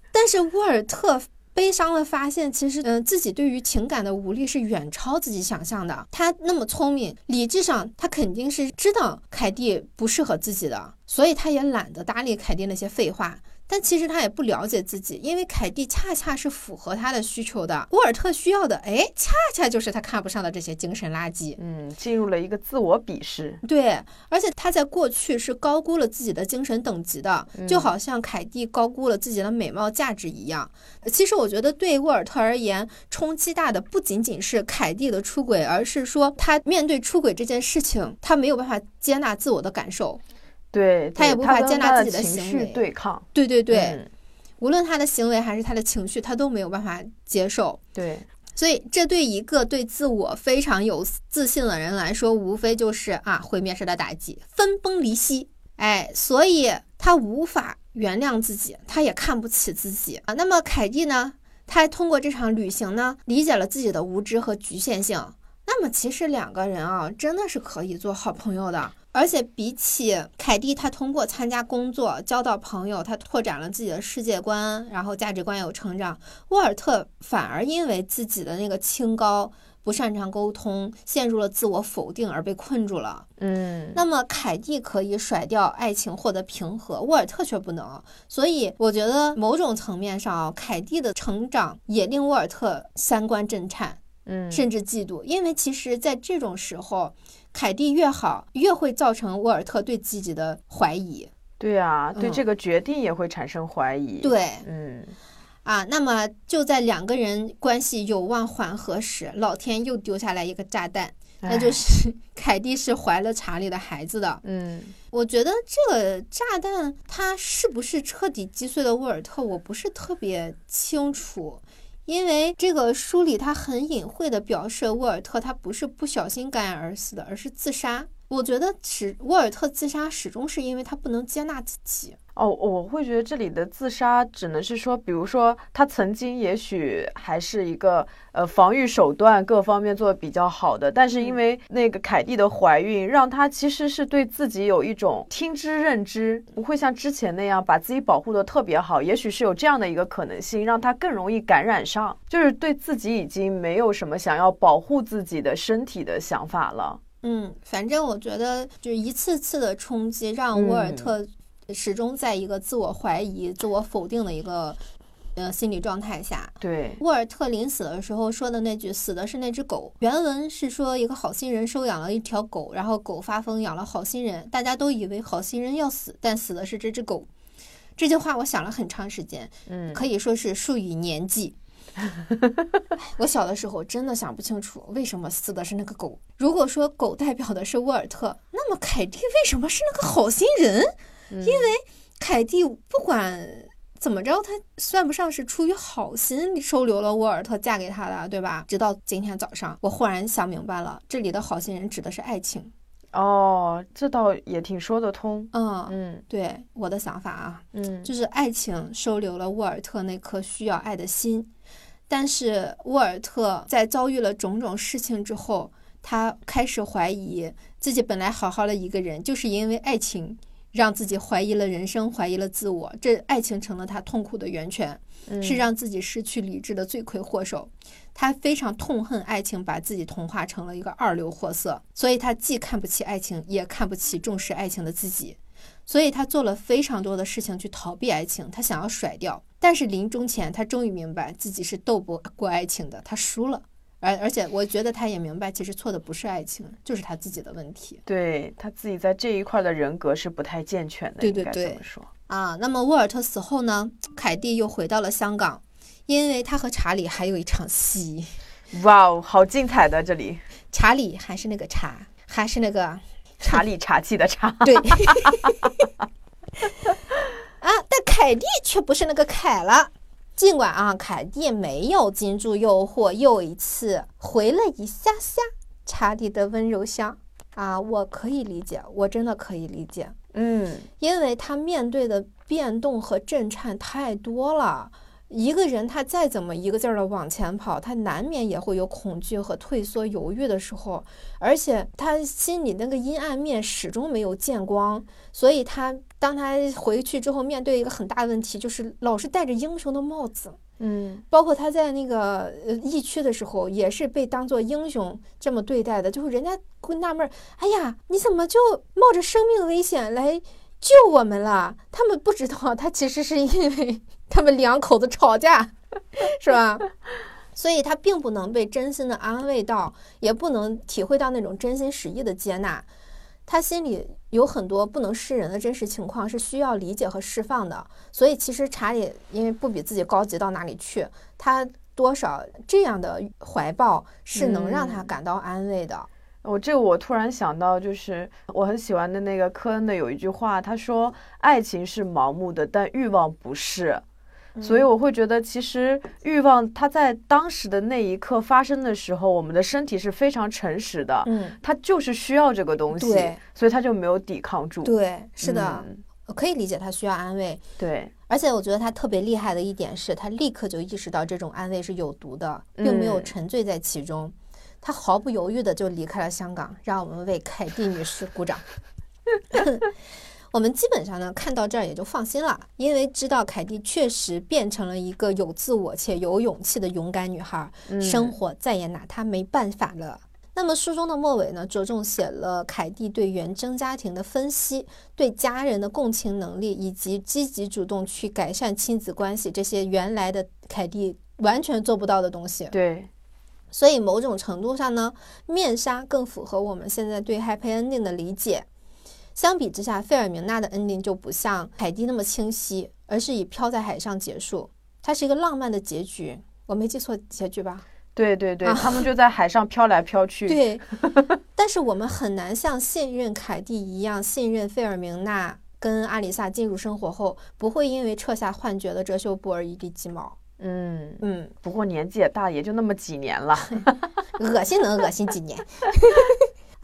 但是沃尔特悲伤的发现，其实嗯，自己对于情感的无力是远超自己想象的。他那么聪明，理智上他肯定是知道凯蒂不适合自己的，所以他也懒得搭理凯蒂那些废话。但其实他也不了解自己，因为凯蒂恰恰是符合他的需求的。沃尔特需要的，哎，恰恰就是他看不上的这些精神垃圾。嗯，进入了一个自我鄙视。对，而且他在过去是高估了自己的精神等级的，就好像凯蒂高估了自己的美貌价值一样。其实我觉得对沃尔特而言，冲击大的不仅仅是凯蒂的出轨，而是说他面对出轨这件事情，他没有办法接纳自我的感受。对他也无法接纳自己的行为，对抗。对对对，无论他的行为还是他的情绪，他都没有办法接受。对，所以这对一个对自我非常有自信的人来说，无非就是啊毁灭式的打击，分崩离析。哎，所以他无法原谅自己，他也看不起自己啊。那么凯蒂呢？他通过这场旅行呢，理解了自己的无知和局限性。那么其实两个人啊，真的是可以做好朋友的。而且比起凯蒂，他通过参加工作交到朋友，他拓展了自己的世界观，然后价值观有成长。沃尔特反而因为自己的那个清高，不擅长沟通，陷入了自我否定而被困住了。嗯，那么凯蒂可以甩掉爱情获得平和，沃尔特却不能。所以我觉得某种层面上，凯蒂的成长也令沃尔特三观震颤，嗯，甚至嫉妒，因为其实在这种时候。凯蒂越好，越会造成沃尔特对自己的怀疑。对啊，对这个决定也会产生怀疑。对，嗯，啊，那么就在两个人关系有望缓和时，老天又丢下来一个炸弹，那就是 (laughs) 凯蒂是怀了查理的孩子的。嗯，我觉得这个炸弹它是不是彻底击碎了沃尔特，我不是特别清楚。因为这个书里，他很隐晦的表示，沃尔特他不是不小心感染而死的，而是自杀。我觉得始沃尔特自杀始终是因为他不能接纳自己。哦，我会觉得这里的自杀只能是说，比如说他曾经也许还是一个呃防御手段各方面做的比较好的，但是因为那个凯蒂的怀孕，让他其实是对自己有一种听之任之，不会像之前那样把自己保护的特别好。也许是有这样的一个可能性，让他更容易感染上，就是对自己已经没有什么想要保护自己的身体的想法了。嗯，反正我觉得就一次次的冲击让沃尔特。始终在一个自我怀疑、自我否定的一个呃心理状态下。对，沃尔特临死的时候说的那句“死的是那只狗”，原文是说一个好心人收养了一条狗，然后狗发疯养了好心人，大家都以为好心人要死，但死的是这只狗。这句话我想了很长时间，嗯，可以说是数以年计。(laughs) 我小的时候真的想不清楚为什么死的是那个狗。如果说狗代表的是沃尔特，那么凯蒂为什么是那个好心人？因为凯蒂不管怎么着，她算不上是出于好心收留了沃尔特嫁给他的，对吧？直到今天早上，我忽然想明白了，这里的好心人指的是爱情。哦，这倒也挺说得通。嗯嗯，对我的想法啊，嗯，就是爱情收留了沃尔特那颗需要爱的心，但是沃尔特在遭遇了种种事情之后，他开始怀疑自己本来好好的一个人，就是因为爱情。让自己怀疑了人生，怀疑了自我，这爱情成了他痛苦的源泉，是让自己失去理智的罪魁祸首。他非常痛恨爱情，把自己同化成了一个二流货色，所以他既看不起爱情，也看不起重视爱情的自己。所以他做了非常多的事情去逃避爱情，他想要甩掉。但是临终前，他终于明白自己是斗不过爱情的，他输了。而而且，我觉得他也明白，其实错的不是爱情，就是他自己的问题。对他自己在这一块的人格是不太健全的。对对对，啊，那么沃尔特死后呢？凯蒂又回到了香港，因为他和查理还有一场戏。哇哦，好精彩的这里！查理还是那个查，还是那个查理查气的查。(laughs) 对。(laughs) 啊，但凯蒂却不是那个凯了。尽管啊，凯蒂没有经住诱惑，又一次回了一下下查理的温柔乡啊，我可以理解，我真的可以理解，嗯，因为他面对的变动和震颤太多了，一个人他再怎么一个劲儿的往前跑，他难免也会有恐惧和退缩、犹豫的时候，而且他心里那个阴暗面始终没有见光，所以他当他回去之后，面对一个很大的问题，就是老是戴着英雄的帽子。嗯，包括他在那个呃疫区的时候，也是被当做英雄这么对待的，就是人家会纳闷儿，哎呀，你怎么就冒着生命危险来救我们了？他们不知道，他其实是因为他们两口子吵架，(laughs) 是吧？所以他并不能被真心的安慰到，也不能体会到那种真心实意的接纳。他心里有很多不能示人的真实情况，是需要理解和释放的。所以，其实查理因为不比自己高级到哪里去，他多少这样的怀抱是能让他感到安慰的。我这个我突然想到，就是我很喜欢的那个科恩的有一句话，他说：“爱情是盲目的，但欲望不是。”所以我会觉得，其实欲望它在当时的那一刻发生的时候，我们的身体是非常诚实的，嗯，它就是需要这个东西，对，所以它就没有抵抗住。对，是的，嗯我可以理解他需要安慰，对，而且我觉得他特别厉害的一点是，他立刻就意识到这种安慰是有毒的，并没有嗯沉醉在其中，他毫不犹豫的就离开了香港。让我们为凯蒂女士鼓掌。(laughs) 我们基本上呢看到这儿也就放心了，因为知道凯蒂确实变成了一个有自我且有勇气的勇敢女孩，嗯生活再也拿她没办法了。那么书中的末尾呢，着重写了凯蒂对原生家庭的分析，对家人的共情能力，以及积极主动去改善亲子关系这些原来的凯蒂完全做不到的东西。对，所以某种程度上呢，面纱更符合我们现在对 happy ending 的理解。相比之下，费尔明娜的 ending 就不像凯蒂那么清晰，而是以飘在海上结束。它是一个浪漫的结局，我没记错结局吧？对对对，啊他们就在海上飘来飘去。对，(laughs) 但是我们很难像信任凯蒂一样信任费尔明娜跟阿里萨进入生活后，不会因为撤下幻觉的遮羞布而一地鸡毛。嗯，嗯，不过年纪也大，也就那么几年了。(laughs) 恶心能恶心几年？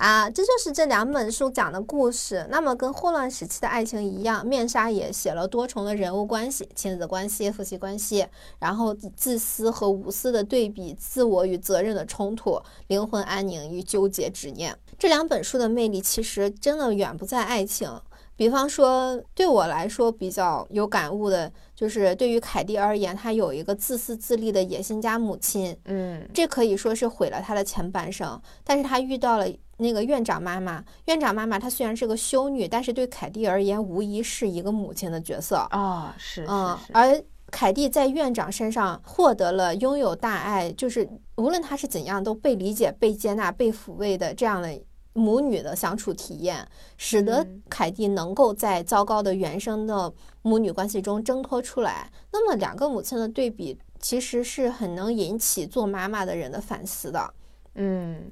啊，这就是这两本书讲的故事。那么跟霍乱时期的爱情一样，面纱也写了多重的人物关系、亲子关系、夫妻关系，然后自私和无私的对比，自我与责任的冲突，灵魂安宁与纠结执念。这两本书的魅力其实真的远不在爱情。比方说，对我来说比较有感悟的，就是对于凯蒂而言，她有一个自私自利的野心家母亲，嗯这可以说是毁了他的前半生。但是他遇到了那个院长妈妈，院长妈妈她虽然是个修女，但是对凯蒂而言，无疑是一个母亲的角色。啊，是嗯而凯蒂在院长身上获得了拥有大爱，就是无论她是怎样都被理解、被接纳、被抚慰的这样的母女的相处体验，使得嗯凯蒂能够在糟糕的原生的母女关系中挣脱出来。那么两个母亲的对比，其实是很能引起做妈妈的人的反思的。嗯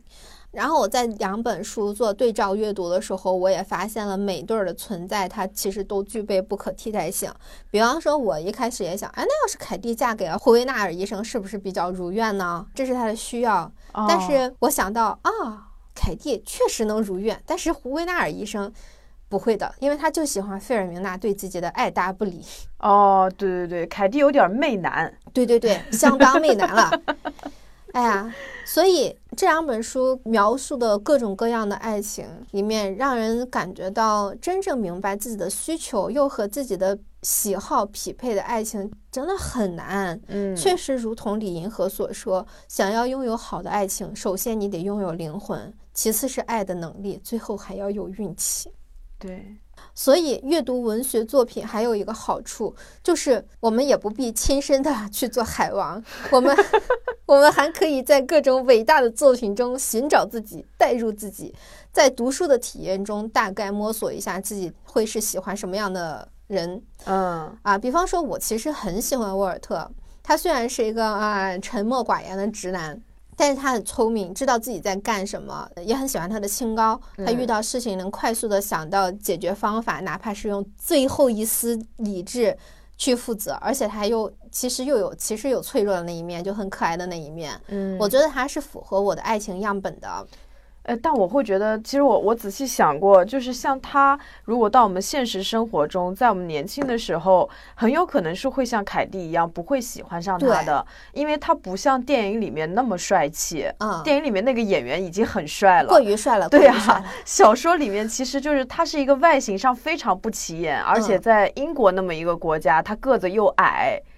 然后我在两本书做对照阅读的时候，我也发现了每对儿的存在，它其实都具备不可替代性。比方说，我一开始也想，哎，那要是凯蒂嫁给了霍维纳尔医生，是不是比较如愿呢？这是她的需要。但哦是我想到啊，凯蒂确实能如愿，但是胡维纳尔医生不会的，因为他就喜欢费尔明娜对自己的爱答不理。哦，对对对，凯蒂有点媚男。对对对，相当媚男了。哎呀，所以这两本书描述的各种各样的爱情里面，让人感觉到真正明白自己的需求又和自己的喜好匹配的爱情真的很难。嗯，确实，如同李银河所说，想要拥有好的爱情，首先你得拥有灵魂，其次是爱的能力，最后还要有运气。对，所以，阅读文学作品还有一个好处，就是我们也不必亲身的 (laughs) 去做海王，我们 (laughs) 我们还可以在各种伟大的作品中寻找自己，代入自己，在读书的体验中大概摸索一下自己会是喜欢什么样的人嗯啊。比方说，我其实很喜欢沃尔特，他虽然是一个啊沉默寡言的直男。但是他很聪明，知道自己在干什么，也很喜欢他的清高。他遇嗯到事情能快速的想到解决方法，哪怕是用最后一丝理智去负责，而且他又其实又有其实有脆弱的那一面，就很可爱的那一面。嗯，我觉得他是符合我的爱情样本的。呃，但我会觉得，其实我我仔细想过，就是像他，如果到我们现实生活中，在我们年轻的时候，很有可能是会像凯蒂一样，不会喜欢上他的，因为他不像电影里面那么帅气。嗯，电影里面那个演员已经很帅了，过于帅了。对呀，小说里面其实就是他是一个外形上非常不起眼，而且在英国那么一个国家，他个子又矮。嗯，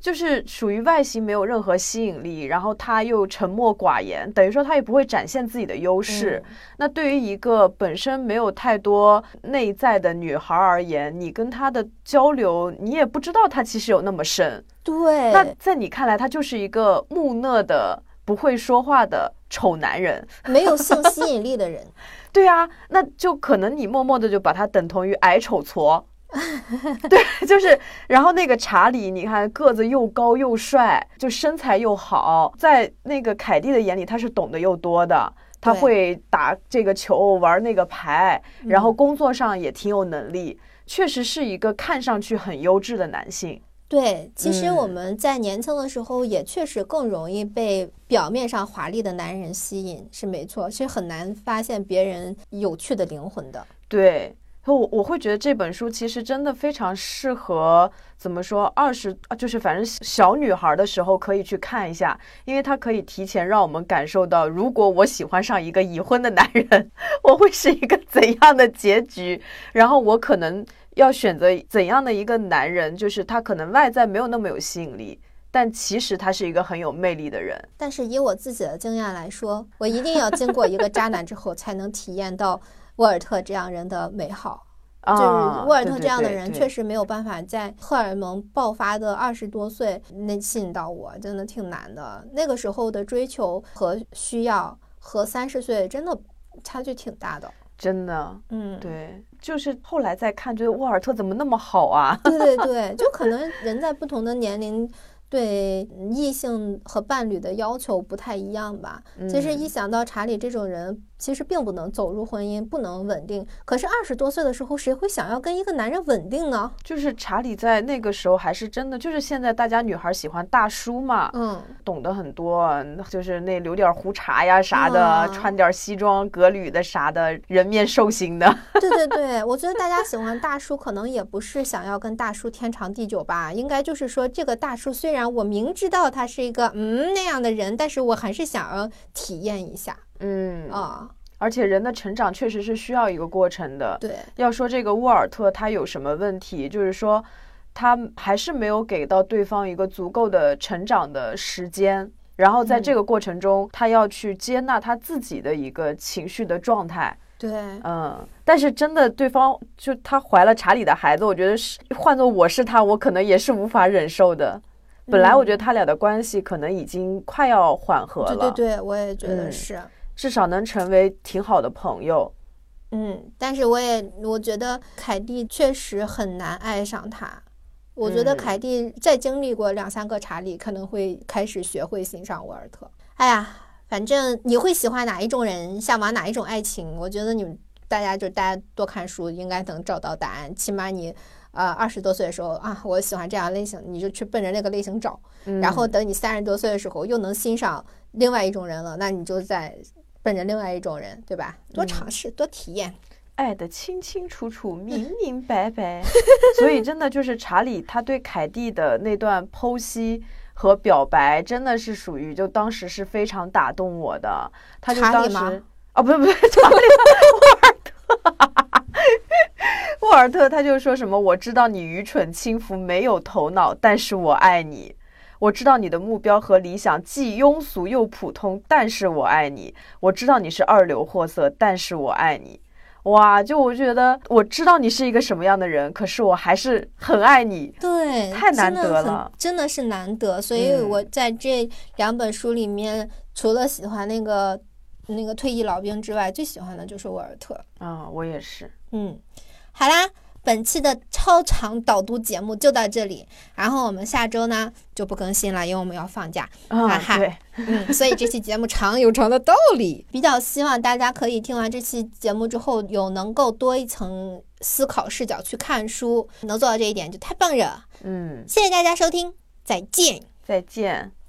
就是属于外形没有任何吸引力，然后他又沉默寡言，等于说他也不会展现自己的优势。那对于一个本身没有太多内在的女孩而言，你跟她的交流，你也不知道她其实有那么深。对，那在你看来，他就是一个木讷的、不会说话的丑男人，没有性吸引力的人。(laughs) 对啊，那就可能你默默的就把他等同于矮丑矬。(laughs) 对，就是，然后那个查理，你看个子又高又帅，就身材又好，在那个凯蒂的眼里，他是懂得又多的，他会打这个球，玩那个牌，然后工作上也挺有能力，确实是一个看上去很优质的男性。对，其实我们在年轻的时候也确实更容易被表面上华丽的男人吸引，是没错，其实很难发现别人有趣的灵魂的。对。我我会觉得这本书其实真的非常适合怎么说二十就是反正小女孩的时候可以去看一下，因为它可以提前让我们感受到，如果我喜欢上一个已婚的男人，(laughs) 我会是一个怎样的结局，然后我可能要选择怎样的一个男人，就是他可能外在没有那么有吸引力，但其实他是一个很有魅力的人。但是以我自己的经验来说，我一定要经过一个渣男之后，才能体验到。沃尔特这样人的美好，就是沃尔特这样的人确实没有办法在荷尔蒙爆发的二十多岁那吸引到我，真的挺难的。那个时候的追求和需要和三十岁真的差距挺大的，真的。嗯，对，就是后来再看，觉得沃尔特怎么那么好啊？(laughs) 对对对，就可能人在不同的年龄。对异性和伴侣的要求不太一样吧？其实一想到查理这种人，其实并不能走入婚姻，不能稳定。可是二十多岁的时候，谁会想要跟一个男人稳定呢？就是查理在那个时候还是真的，就是现在大家女孩喜欢大叔嘛，嗯，懂得很多，就是那留点胡茬呀啥的，穿点西装革履的啥的，人面兽心的。(laughs) 对对对，我觉得大家喜欢大叔，可能也不是想要跟大叔天长地久吧，应该就是说这个大叔虽然。我明知道他是一个嗯那样的人，但是我还是想要体验一下。嗯。啊，而且人的成长确实是需要一个过程的。对，要说这个沃尔特他有什么问题，就是说他还是没有给到对方一个足够的成长的时间，然后在这个过程中，他要去接纳他自己的一个情绪的状态。对，嗯，但是真的，对方就他怀了查理的孩子，我觉得是换做我是他，我可能也是无法忍受的。本来我觉得他俩的关系可能已经快要缓和了，对对对，我也觉得是，至少能成为挺好的朋友。嗯，但是我也我觉得凯蒂确实很难爱上他。我觉得凯蒂再经历过两三个查理，可能会开始学会欣赏沃尔特。哎呀，反正你会喜欢哪一种人，向往哪一种爱情？我觉得你们大家就大家多看书，应该能找到答案。起码你。呃，二十多岁的时候啊，我喜欢这样类型，你就去奔着那个类型找。然后等你三十多岁的时候，又能欣赏另外一种人了，那你就在奔着另外一种人，对吧？多尝试，多体验，爱的清清楚楚、(laughs) 明明白白。(laughs) 所以真的就是查理他对凯蒂的那段剖析和表白，真的是属于就当时是非常打动我的。他就当时啊，不是不是 (laughs) 查理沃尔特。沃尔特他就说什么：“我知道你愚蠢、轻浮、没有头脑，但是我爱你。我知道你的目标和理想既庸俗又普通，但是我爱你。我知道你是二流货色，但是我爱你。哇！就我觉得我知道你是一个什么样的人，可是我还是很爱你。对，太难得了，真的是难得。所以我在这两本书里面，除了喜欢那个那个退役老兵之外，最喜欢的就是沃尔特。啊，我也是。嗯。”好啦，本期的超长导读节目就到这里，然后我们下周呢就不更新了，因为我们要放假。哈哈，嗯，所以这期节目长有长的道理。比较希望大家可以听完这期节目之后，有能够多一层思考视角去看书，能做到这一点就太棒了。嗯，谢谢大家收听，再见，再见。